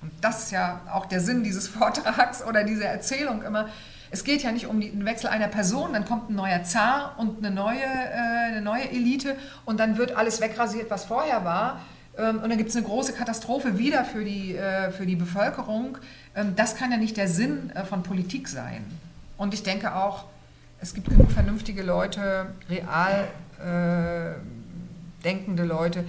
und das ist ja auch der Sinn dieses *laughs* Vortrags oder dieser Erzählung immer. Es geht ja nicht um den Wechsel einer Person, dann kommt ein neuer Zar und eine neue, äh, eine neue Elite und dann wird alles wegrasiert, was vorher war. Ähm, und dann gibt es eine große Katastrophe wieder für die, äh, für die Bevölkerung. Ähm, das kann ja nicht der Sinn äh, von Politik sein. Und ich denke auch, es gibt genug vernünftige Leute, real äh, denkende Leute,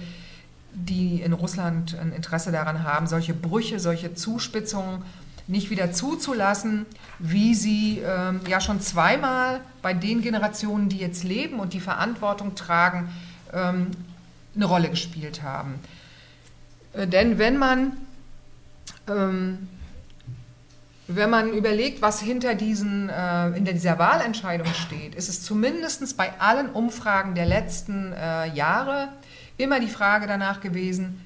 die in Russland ein Interesse daran haben, solche Brüche, solche Zuspitzungen nicht wieder zuzulassen, wie sie ähm, ja schon zweimal bei den Generationen, die jetzt leben und die Verantwortung tragen, ähm, eine Rolle gespielt haben. Äh, denn wenn man, ähm, wenn man überlegt, was hinter, diesen, äh, hinter dieser Wahlentscheidung steht, ist es zumindest bei allen Umfragen der letzten äh, Jahre immer die Frage danach gewesen,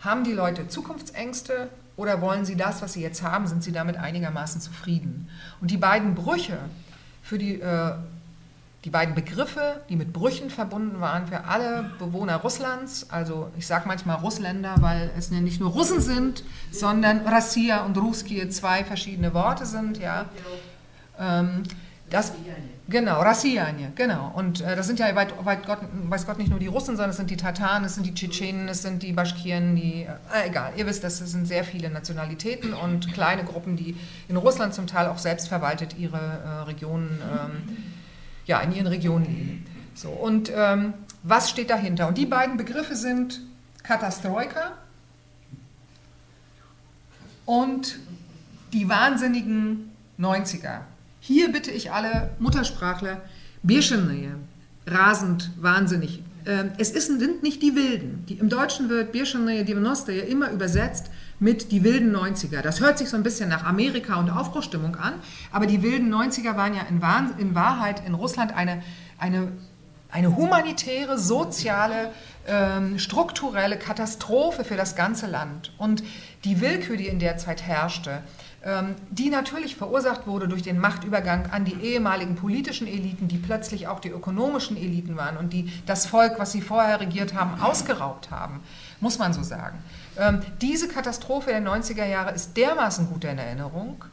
haben die Leute Zukunftsängste oder wollen sie das, was sie jetzt haben, sind sie damit einigermaßen zufrieden? Und die beiden Brüche für die, äh, die beiden Begriffe, die mit Brüchen verbunden waren für alle Bewohner Russlands, also ich sage manchmal Russländer, weil es nicht nur Russen sind, sondern Rassia und Ruski zwei verschiedene Worte sind, ja. Ähm, das, genau, Rassianie, genau. Und äh, das sind ja weit, weit Gott, weiß Gott nicht nur die Russen, sondern es sind die Tataren, es sind die Tschetschenen, es sind die Baschkiren, die, äh, egal, ihr wisst, das sind sehr viele Nationalitäten und kleine Gruppen, die in Russland zum Teil auch selbst verwaltet ihre äh, Regionen, ähm, ja, in ihren Regionen leben. So, und ähm, was steht dahinter? Und die beiden Begriffe sind Katastroika und die wahnsinnigen 90er. Hier bitte ich alle Muttersprachler, Bierschennähe, rasend, wahnsinnig. Ähm, es sind nicht die Wilden. Die, Im Deutschen wird Bierschennähe, die ja immer übersetzt mit die wilden 90er. Das hört sich so ein bisschen nach Amerika und Aufbruchstimmung an, aber die wilden 90er waren ja in, Wahr, in Wahrheit in Russland eine, eine, eine humanitäre, soziale, ähm, strukturelle Katastrophe für das ganze Land. Und die Willkür, die in der Zeit herrschte, die natürlich verursacht wurde durch den Machtübergang an die ehemaligen politischen Eliten, die plötzlich auch die ökonomischen Eliten waren und die das Volk, was sie vorher regiert haben, ausgeraubt haben, muss man so sagen. Ähm, diese Katastrophe der 90er Jahre ist dermaßen gut in Erinnerung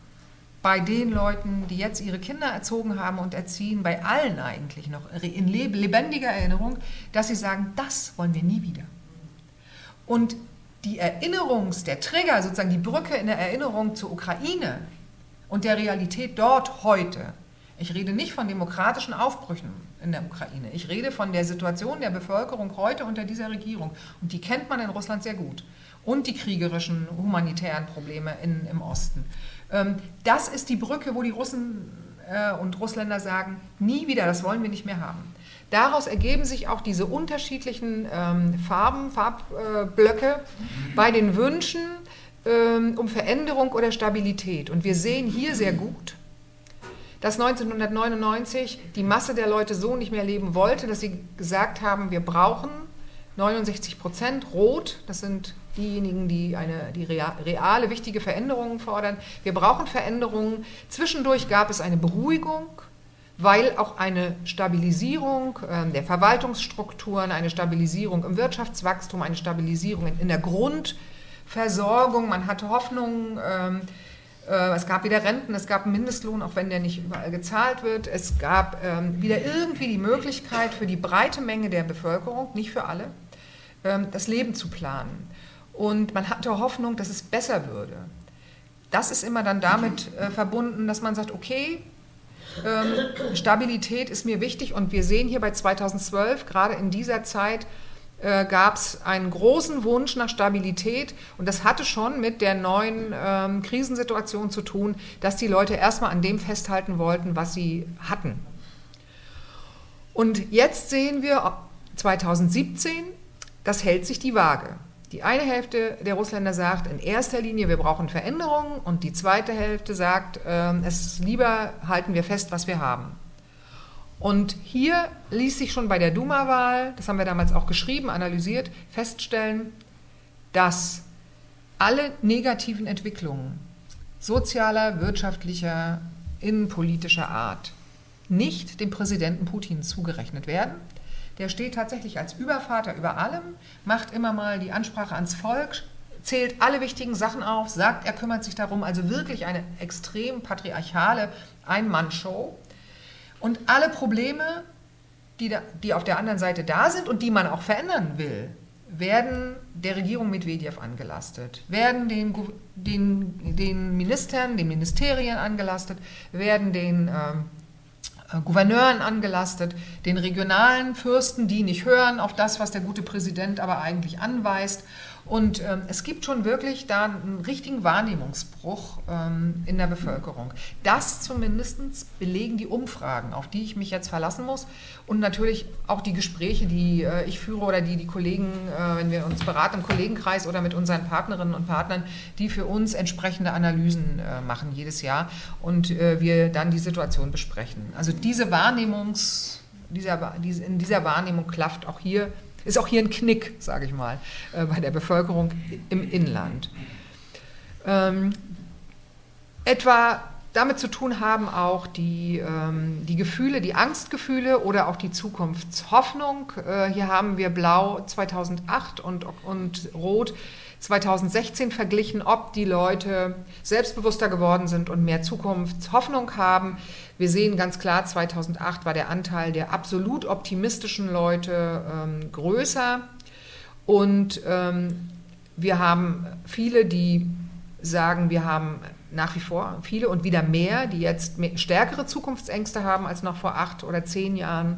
bei den Leuten, die jetzt ihre Kinder erzogen haben und erziehen, bei allen eigentlich noch in lebendiger Erinnerung, dass sie sagen, das wollen wir nie wieder. Und die Erinnerungs-, der Trigger, sozusagen die Brücke in der Erinnerung zur Ukraine und der Realität dort heute. Ich rede nicht von demokratischen Aufbrüchen in der Ukraine. Ich rede von der Situation der Bevölkerung heute unter dieser Regierung. Und die kennt man in Russland sehr gut. Und die kriegerischen, humanitären Probleme in, im Osten. Ähm, das ist die Brücke, wo die Russen äh, und Russländer sagen, nie wieder, das wollen wir nicht mehr haben. Daraus ergeben sich auch diese unterschiedlichen ähm, Farben, Farbblöcke äh, bei den Wünschen ähm, um Veränderung oder Stabilität. Und wir sehen hier sehr gut, dass 1999 die Masse der Leute so nicht mehr leben wollte, dass sie gesagt haben, wir brauchen 69 Prozent rot, das sind diejenigen, die eine die reale, wichtige Veränderungen fordern. Wir brauchen Veränderungen. Zwischendurch gab es eine Beruhigung weil auch eine Stabilisierung ähm, der Verwaltungsstrukturen, eine Stabilisierung im Wirtschaftswachstum, eine Stabilisierung in, der Grundversorgung, man hatte Hoffnung, ähm, Äh, es gab wieder Renten, es gab einen Mindestlohn, auch wenn der nicht überall gezahlt wird. Es gab ähm, wieder irgendwie die Möglichkeit für die breite Menge der Bevölkerung, nicht für alle, das Leben zu planen. Und man hatte Hoffnung, dass es besser würde. Das ist immer dann damit äh, verbunden, dass man sagt, okay, ähm, Stabilität ist mir wichtig und wir sehen hier bei 2012, gerade in dieser Zeit, äh, gab es einen großen Wunsch nach Stabilität und das hatte schon mit der neuen ähm, Krisensituation zu tun, dass die Leute erstmal an dem festhalten wollten, was sie hatten. Und jetzt sehen wir 2017, das hält sich die Waage. Die eine Hälfte der Russländer sagt in erster Linie, wir brauchen Veränderungen und die zweite Hälfte sagt, äh, es lieber halten wir fest, was wir haben. Und hier ließ sich schon bei der Duma-Wahl, das haben wir damals auch geschrieben, analysiert, feststellen, dass alle negativen Entwicklungen sozialer, wirtschaftlicher, innenpolitischer Art nicht dem Präsidenten Putin zugerechnet werden. Der steht tatsächlich als Übervater über allem, macht immer mal die Ansprache ans Volk, zählt alle wichtigen Sachen auf, sagt, er kümmert sich darum, also wirklich eine extrem patriarchale Ein-Mann-Show. Und alle Probleme, die, da, die auf der anderen Seite da sind und die man auch verändern will, werden der Regierung Medvedev angelastet, werden den, den, den Ministern, den Ministerien angelastet, werden den ähm, äh, Gouverneuren angelastet, den regionalen Fürsten, die nicht hören auf das, was der gute Präsident aber eigentlich anweist. Und ähm, es gibt schon wirklich da einen richtigen Wahrnehmungsbruch ähm, in der Bevölkerung. Das zumindest belegen die Umfragen, auf die ich mich jetzt verlassen muss. Und natürlich auch die Gespräche, die äh, ich führe oder die die Kollegen, äh, wenn wir uns beraten im Kollegenkreis oder mit unseren Partnerinnen und Partnern, die für uns entsprechende Analysen äh, machen jedes Jahr und äh, wir dann die Situation besprechen. Also diese Wahrnehmungs, dieser, diese, in dieser Wahrnehmung klafft auch hier ist auch hier ein Knick, sage ich mal, äh, bei der Bevölkerung im Inland. Ähm, etwa damit zu tun haben auch die, ähm, die Gefühle, die Angstgefühle oder auch die Zukunftshoffnung. Äh, hier haben wir Blau 2008 und, und Rot 2016 verglichen, ob die Leute selbstbewusster geworden sind und mehr Zukunftshoffnung haben. Wir sehen ganz klar, 2008 war der Anteil der absolut optimistischen Leute ähm, größer und ähm, wir haben viele, die sagen, wir haben nach wie vor viele und wieder mehr, die jetzt mehr, stärkere Zukunftsängste haben als noch vor acht oder zehn Jahren.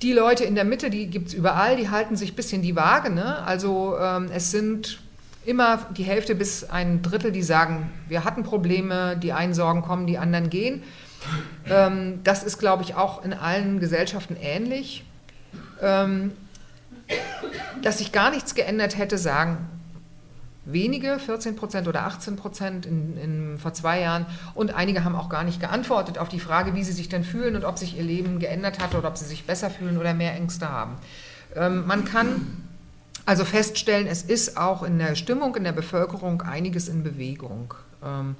Die Leute in der Mitte, die gibt es überall, die halten sich ein bisschen die Waage. Ne? Also ähm, es sind immer die Hälfte bis ein Drittel, die sagen, wir hatten Probleme, die einen Sorgen kommen, die anderen gehen. Ähm, das ist, glaube ich, auch in allen Gesellschaften ähnlich. Ähm, dass sich gar nichts geändert hätte, sagen wenige, 14 Prozent oder 18 Prozent in, in, vor zwei Jahren. Und einige haben auch gar nicht geantwortet auf die Frage, wie sie sich denn fühlen und ob sich ihr Leben geändert hat oder ob sie sich besser fühlen oder mehr Ängste haben. Ähm, man kann also feststellen, es ist auch in der Stimmung in der Bevölkerung einiges in Bewegung. Ähm,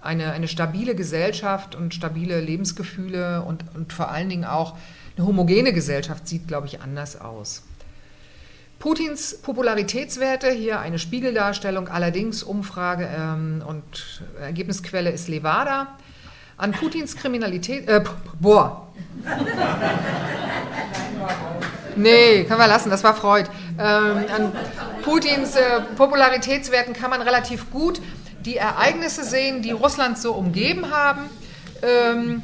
eine, eine stabile Gesellschaft und stabile Lebensgefühle und, und vor allen Dingen auch eine homogene Gesellschaft sieht, glaube ich, anders aus. Putins Popularitätswerte, hier eine Spiegeldarstellung, allerdings Umfrage ähm, und Ergebnisquelle ist Levada. An Putins Kriminalität, äh, boah. Nee, können wir lassen, das war Freud. Ähm, an Putins äh, Popularitätswerten kann man relativ gut die Ereignisse sehen, die Russland so umgeben haben. Ähm,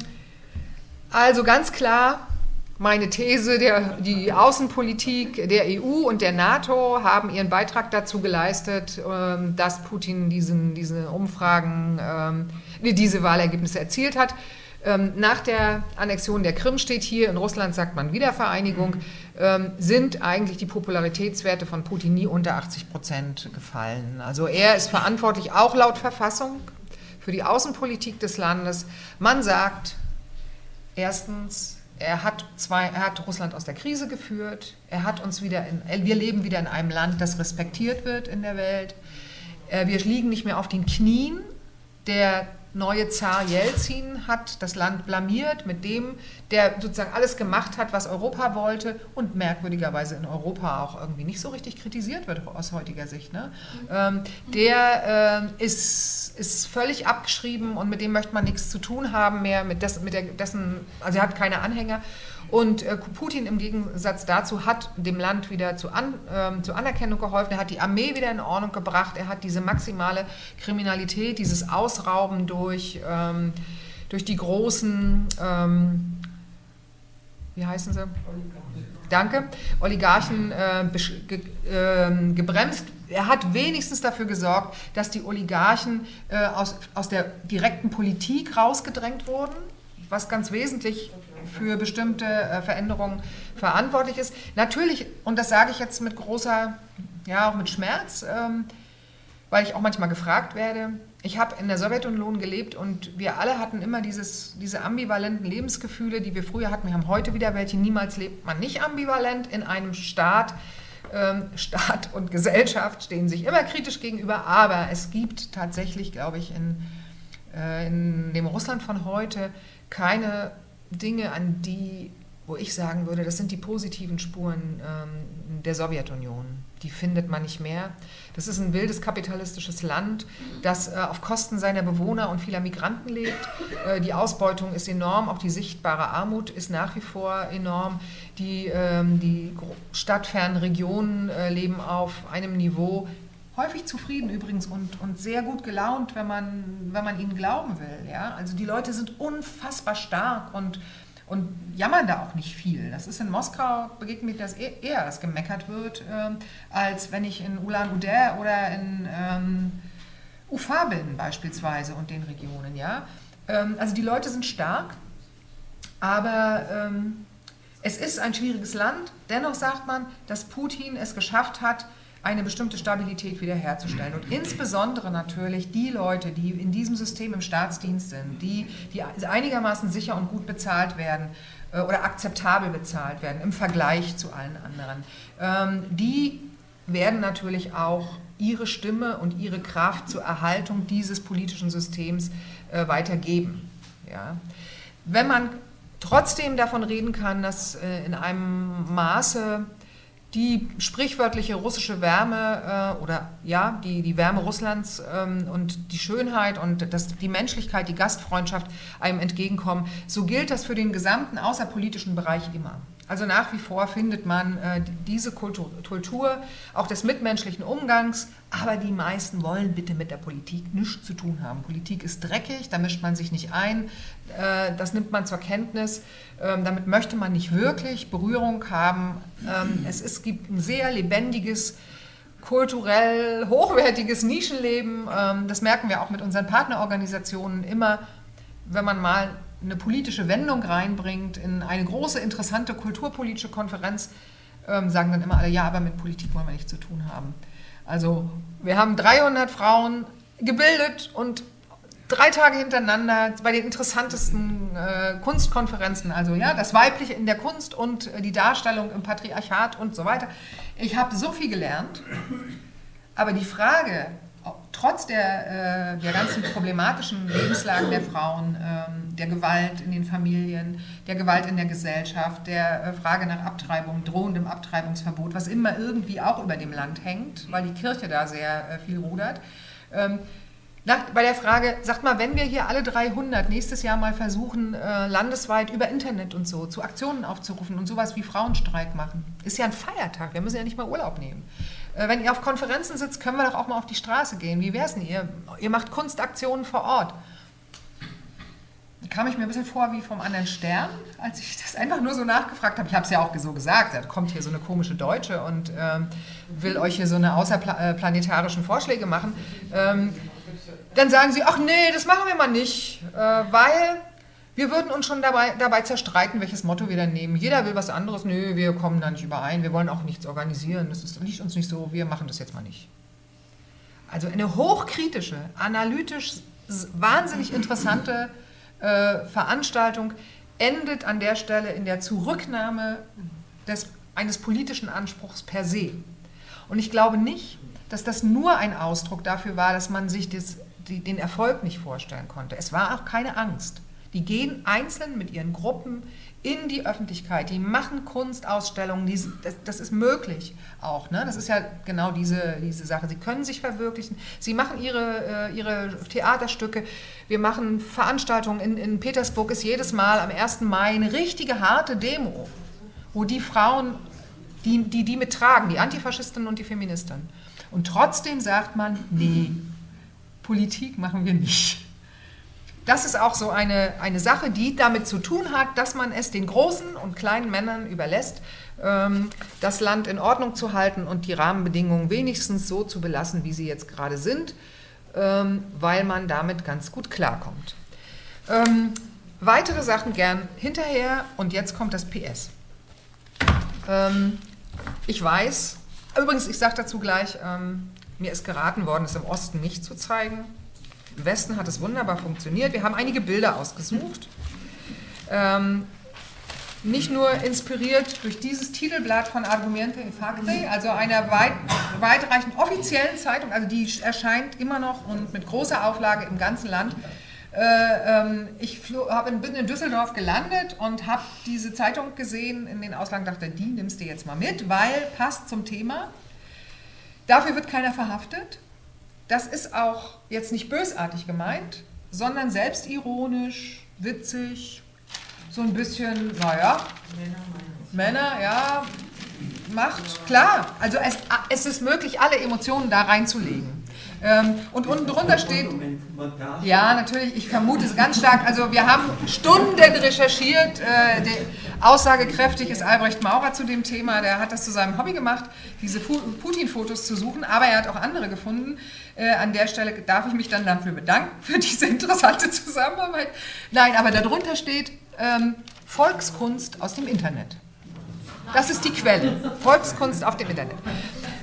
also ganz klar, meine These, der, die Außenpolitik der EU und der NATO haben ihren Beitrag dazu geleistet, ähm, dass Putin diesen, diese Umfragen, ähm, diese Wahlergebnisse erzielt hat. Ähm, nach der Annexion der Krim steht hier, in Russland sagt man Wiedervereinigung, ähm, sind eigentlich die Popularitätswerte von Putin nie unter 80 Prozent gefallen. Also er ist verantwortlich, auch laut Verfassung, für die Außenpolitik des Landes. Man sagt, erstens, er hat, zwei, er hat Russland aus der Krise geführt, er hat uns wieder in, wir leben wieder in einem Land, das respektiert wird in der Welt. Äh, wir liegen nicht mehr auf den Knien der neue Zar Jelzin hat das Land blamiert mit dem, der sozusagen alles gemacht hat, was Europa wollte und merkwürdigerweise in Europa auch irgendwie nicht so richtig kritisiert wird aus heutiger Sicht. Ne? Ähm, der äh, ist, ist völlig abgeschrieben und mit dem möchte man nichts zu tun haben mehr, mit, des, mit der, dessen, also er hat keine Anhänger. Und äh, Putin im Gegensatz dazu hat dem Land wieder zu, an, äh, zur Anerkennung geholfen. Er hat die Armee wieder in Ordnung gebracht. Er hat diese maximale Kriminalität, dieses Ausrauben durch, ähm, durch die großen, ähm, wie heißen sie? Danke, Oligarchen äh, ge, äh, gebremst. Er hat wenigstens dafür gesorgt, dass die Oligarchen äh, aus, aus der direkten Politik rausgedrängt wurden, was ganz wesentlich für bestimmte äh, Veränderungen verantwortlich ist. Natürlich, und das sage ich jetzt mit großer, ja auch mit Schmerz, ähm, weil ich auch manchmal gefragt werde, ich habe in der Sowjetunion gelebt und wir alle hatten immer dieses, diese ambivalenten Lebensgefühle, die wir früher hatten. Wir haben heute wieder welche. Niemals lebt man nicht ambivalent in einem Staat. Ähm, Staat und Gesellschaft stehen sich immer kritisch gegenüber, aber es gibt tatsächlich, glaube ich, in, äh, in dem Russland von heute keine Dinge, an die, wo ich sagen würde, das sind die positiven Spuren ähm, der Sowjetunion. Die findet man nicht mehr. Das ist ein wildes kapitalistisches Land, das äh, auf Kosten seiner Bewohner und vieler Migranten lebt. Äh, die Ausbeutung ist enorm, auch die sichtbare Armut ist nach wie vor enorm. Die, ähm, die stadtfernen Regionen äh, leben auf einem Niveau, häufig zufrieden übrigens und, und sehr gut gelaunt, wenn man, wenn man ihnen glauben will. Ja? Also die Leute sind unfassbar stark und, und jammern da auch nicht viel. Das ist in Moskau, begegnet mir das e-, eher, dass gemeckert wird, äh, als wenn ich in Ulan-Ude oder in ähm, Ufa bin beispielsweise und den Regionen. Ja? Ähm, also die Leute sind stark, aber... Ähm, es ist ein schwieriges Land. Dennoch sagt man, dass Putin es geschafft hat, eine bestimmte Stabilität wiederherzustellen. Und insbesondere natürlich die Leute, die in diesem System im Staatsdienst sind, die, die einigermaßen sicher und gut bezahlt werden äh, oder akzeptabel bezahlt werden im Vergleich zu allen anderen, ähm, die werden natürlich auch ihre Stimme und ihre Kraft zur Erhaltung dieses politischen Systems äh, weitergeben. Ja. Wenn man trotzdem davon reden kann, dass äh, in einem Maße die sprichwörtliche russische Wärme äh, oder ja, die, die Wärme Russlands ähm, und die Schönheit und das, die Menschlichkeit, die Gastfreundschaft einem entgegenkommen, so gilt das für den gesamten außerpolitischen Bereich immer. Also nach wie vor findet man äh, diese Kultur, auch des mitmenschlichen Umgangs, aber die meisten wollen bitte mit der Politik nichts zu tun haben. Politik ist dreckig, da mischt man sich nicht ein, äh, das nimmt man zur Kenntnis, ähm, damit möchte man nicht wirklich Berührung haben. Ähm, es, es gibt ein sehr lebendiges, kulturell hochwertiges Nischenleben, ähm, das merken wir auch mit unseren Partnerorganisationen immer, wenn man mal eine politische Wendung reinbringt in eine große, interessante kulturpolitische Konferenz, ähm, sagen dann immer alle, ja, aber mit Politik wollen wir nichts zu tun haben. Also wir haben 300 Frauen gebildet und drei Tage hintereinander bei den interessantesten äh, Kunstkonferenzen, also ja, das Weibliche in der Kunst und äh, die Darstellung im Patriarchat und so weiter. Ich habe so viel gelernt, aber die Frage, trotz der, äh, der ganzen problematischen Lebenslagen der Frauen, ähm, der Gewalt in den Familien, der Gewalt in der Gesellschaft, der äh, Frage nach Abtreibung, drohendem Abtreibungsverbot, was immer irgendwie auch über dem Land hängt, weil die Kirche da sehr äh, viel rudert. Ähm, bei der Frage, sagt mal, wenn wir hier alle 300 nächstes Jahr mal versuchen, landesweit über Internet und so zu Aktionen aufzurufen und sowas wie Frauenstreik machen, ist ja ein Feiertag, wir müssen ja nicht mal Urlaub nehmen. Äh, wenn ihr auf Konferenzen sitzt, können wir doch auch mal auf die Straße gehen. Wie wäre es denn? Ihr, ihr macht Kunstaktionen vor Ort. Da kam ich mir ein bisschen vor wie vom anderen Stern, als ich das einfach nur so nachgefragt habe. Ich habe es ja auch so gesagt, da kommt hier so eine komische Deutsche und ähm, will euch hier so eine außerplanetarischen Vorschläge machen. Ähm, dann sagen sie, ach nee, das machen wir mal nicht, äh, weil wir würden uns schon dabei, dabei zerstreiten, welches Motto wir dann nehmen. Jeder will was anderes. Nö, wir kommen da nicht überein. Wir wollen auch nichts organisieren. Das ist, liegt uns nicht so. Wir machen das jetzt mal nicht. Also eine hochkritische, analytisch wahnsinnig interessante äh, Veranstaltung endet an der Stelle in der Zurücknahme des, eines politischen Anspruchs per se. Und ich glaube nicht, dass das nur ein Ausdruck dafür war, dass man sich des, die, den Erfolg nicht vorstellen konnte. Es war auch keine Angst. Die gehen einzeln mit ihren Gruppen in die Öffentlichkeit, die machen Kunstausstellungen, die, das, das, ist möglich auch. Ne? Das ist ja genau diese, diese Sache. Sie können sich verwirklichen, sie machen ihre, äh, ihre Theaterstücke, wir machen Veranstaltungen. In, in Petersburg ist jedes Mal am 1. Mai eine richtige harte Demo, wo die Frauen, die die, die mittragen, die Antifaschistinnen und die Feministinnen. Und trotzdem sagt man, nee, Politik machen wir nicht das ist auch so eine, eine Sache, die damit zu tun hat, dass man es den großen und kleinen Männern überlässt, ähm, das Land in Ordnung zu halten und die Rahmenbedingungen wenigstens so zu belassen, wie sie jetzt gerade sind, ähm, weil man damit ganz gut klarkommt. Ähm, weitere Sachen gern hinterher und jetzt kommt das PS. Ähm, ich weiß, übrigens, ich sage dazu gleich, ähm, mir ist geraten worden, es im Osten nicht zu zeigen. Im Westen hat es wunderbar funktioniert. Wir haben einige Bilder ausgesucht. Ähm, nicht nur inspiriert durch dieses Titelblatt von Argumente in Facte, also einer weit, weitreichenden offiziellen Zeitung, also die erscheint immer noch und mit großer Auflage im ganzen Land. Äh, ähm, ich bin in Düsseldorf gelandet und habe diese Zeitung gesehen in den Auslagen, dachte, die nimmst du jetzt mal mit, weil passt zum Thema. Dafür wird keiner verhaftet. Das ist auch jetzt nicht bösartig gemeint, sondern selbstironisch, witzig, so ein bisschen, naja, Männer, ja, Macht, klar. Also es, es ist möglich, alle Emotionen da reinzulegen. Ähm, und unten drunter steht, ja, natürlich, ich vermute es ganz stark. Also wir haben Stunden recherchiert. Äh, aussagekräftig ist Albrecht Maurer zu dem Thema. Der hat das zu seinem Hobby gemacht, diese Putin-Fotos zu suchen. Aber er hat auch andere gefunden. Äh, an der Stelle darf ich mich dann dafür bedanken, *laughs* für diese interessante Zusammenarbeit. Nein, aber darunter steht ähm, Volkskunst aus dem Internet. Das ist die Quelle. Volkskunst auf dem Internet.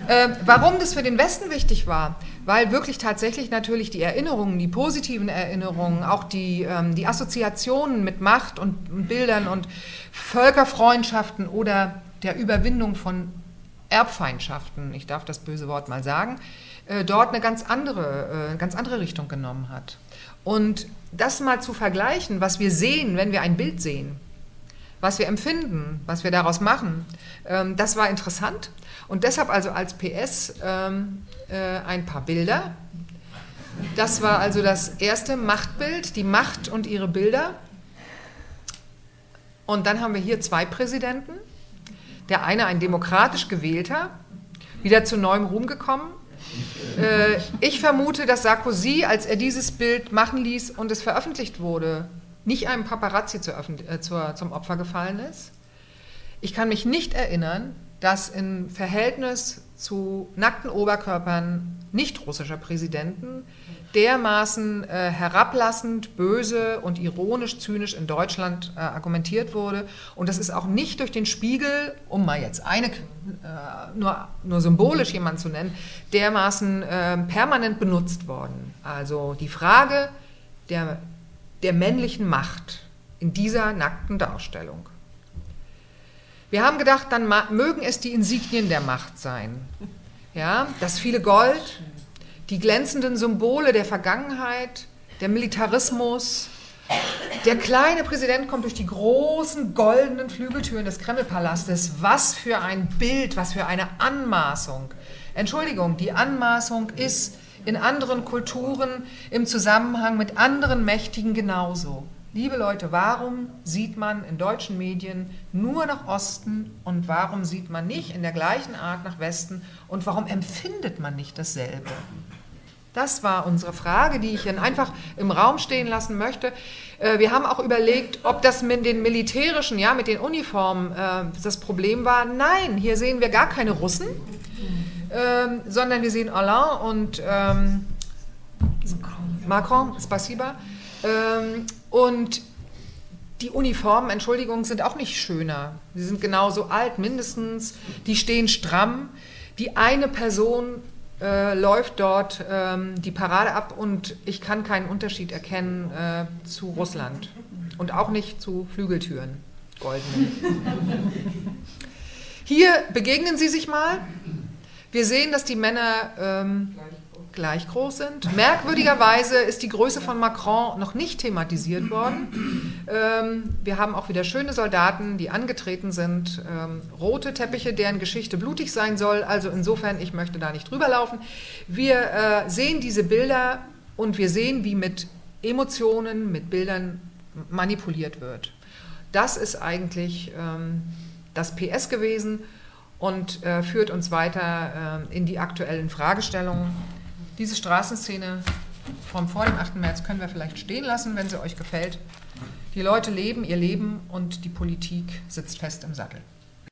Äh, warum das für den Westen wichtig war, weil wirklich tatsächlich natürlich die Erinnerungen, die positiven Erinnerungen, auch die, ähm, die Assoziationen mit Macht und Bildern und Völkerfreundschaften oder der Überwindung von Erbfeindschaften, ich darf das böse Wort mal sagen, äh, dort eine ganz andere, äh, ganz andere Richtung genommen hat. Und das mal zu vergleichen, was wir sehen, wenn wir ein Bild sehen, was wir empfinden, was wir daraus machen, ähm, das war interessant. Und deshalb also als PS ähm, äh, ein paar Bilder. Das war also das erste Machtbild, die Macht und ihre Bilder. Und dann haben wir hier zwei Präsidenten. Der eine ein demokratisch gewählter, wieder zu neuem Ruhm gekommen. Äh, ich vermute, dass Sarkozy, als er dieses Bild machen ließ und es veröffentlicht wurde, nicht einem Paparazzi zu, äh, zur, zum Opfer gefallen ist. Ich kann mich nicht erinnern, dass im Verhältnis zu nackten Oberkörpern nicht-russischer Präsidenten dermaßen äh, herablassend, böse und ironisch, zynisch in Deutschland äh, argumentiert wurde. Und das ist auch nicht durch den Spiegel, um mal jetzt eine, äh, nur, nur symbolisch jemanden zu nennen, dermaßen äh, permanent benutzt worden. Also die Frage der, der männlichen Macht in dieser nackten Darstellung. Wir haben gedacht, dann mögen es die Insignien der Macht sein. Ja, das viele Gold, die glänzenden Symbole der Vergangenheit, der Militarismus. Der kleine Präsident kommt durch die großen goldenen Flügeltüren des Kremlpalastes. Was für ein Bild, was für eine Anmaßung. Entschuldigung, die Anmaßung ist in anderen Kulturen im Zusammenhang mit anderen Mächtigen genauso. Liebe Leute, warum sieht man in deutschen Medien nur nach Osten und warum sieht man nicht in der gleichen Art nach Westen und warum empfindet man nicht dasselbe? Das war unsere Frage, die ich dann einfach im Raum stehen lassen möchte. Äh, wir haben auch überlegt, ob das mit den militärischen, ja, mit den Uniformen äh, das Problem war. Nein, hier sehen wir gar keine Russen, ähm, sondern wir sehen Alain und ähm, Macron, Spasiba. Ähm, und die Uniformen, Entschuldigung, sind auch nicht schöner. Sie sind genauso alt, mindestens. Die stehen stramm. Die eine Person äh, läuft dort ähm, die Parade ab und ich kann keinen Unterschied erkennen äh, zu Russland. Und auch nicht zu Flügeltüren, goldenen. *laughs* Hier begegnen sie sich mal. Wir sehen, dass die Männer ähm, gleich groß sind. Merkwürdigerweise ist die Größe von Macron noch nicht thematisiert worden. Ähm, wir haben auch wieder schöne Soldaten, die angetreten sind, ähm, rote Teppiche, deren Geschichte blutig sein soll. Also insofern, ich möchte da nicht drüber laufen. Wir äh, sehen diese Bilder und wir sehen, wie mit Emotionen, mit Bildern manipuliert wird. Das ist eigentlich ähm, das PS gewesen und äh, führt uns weiter äh, in die aktuellen Fragestellungen. Diese Straßenszene vom vor dem 8. März können wir vielleicht stehen lassen, wenn sie euch gefällt. Die Leute leben ihr Leben und die Politik sitzt fest im Sattel.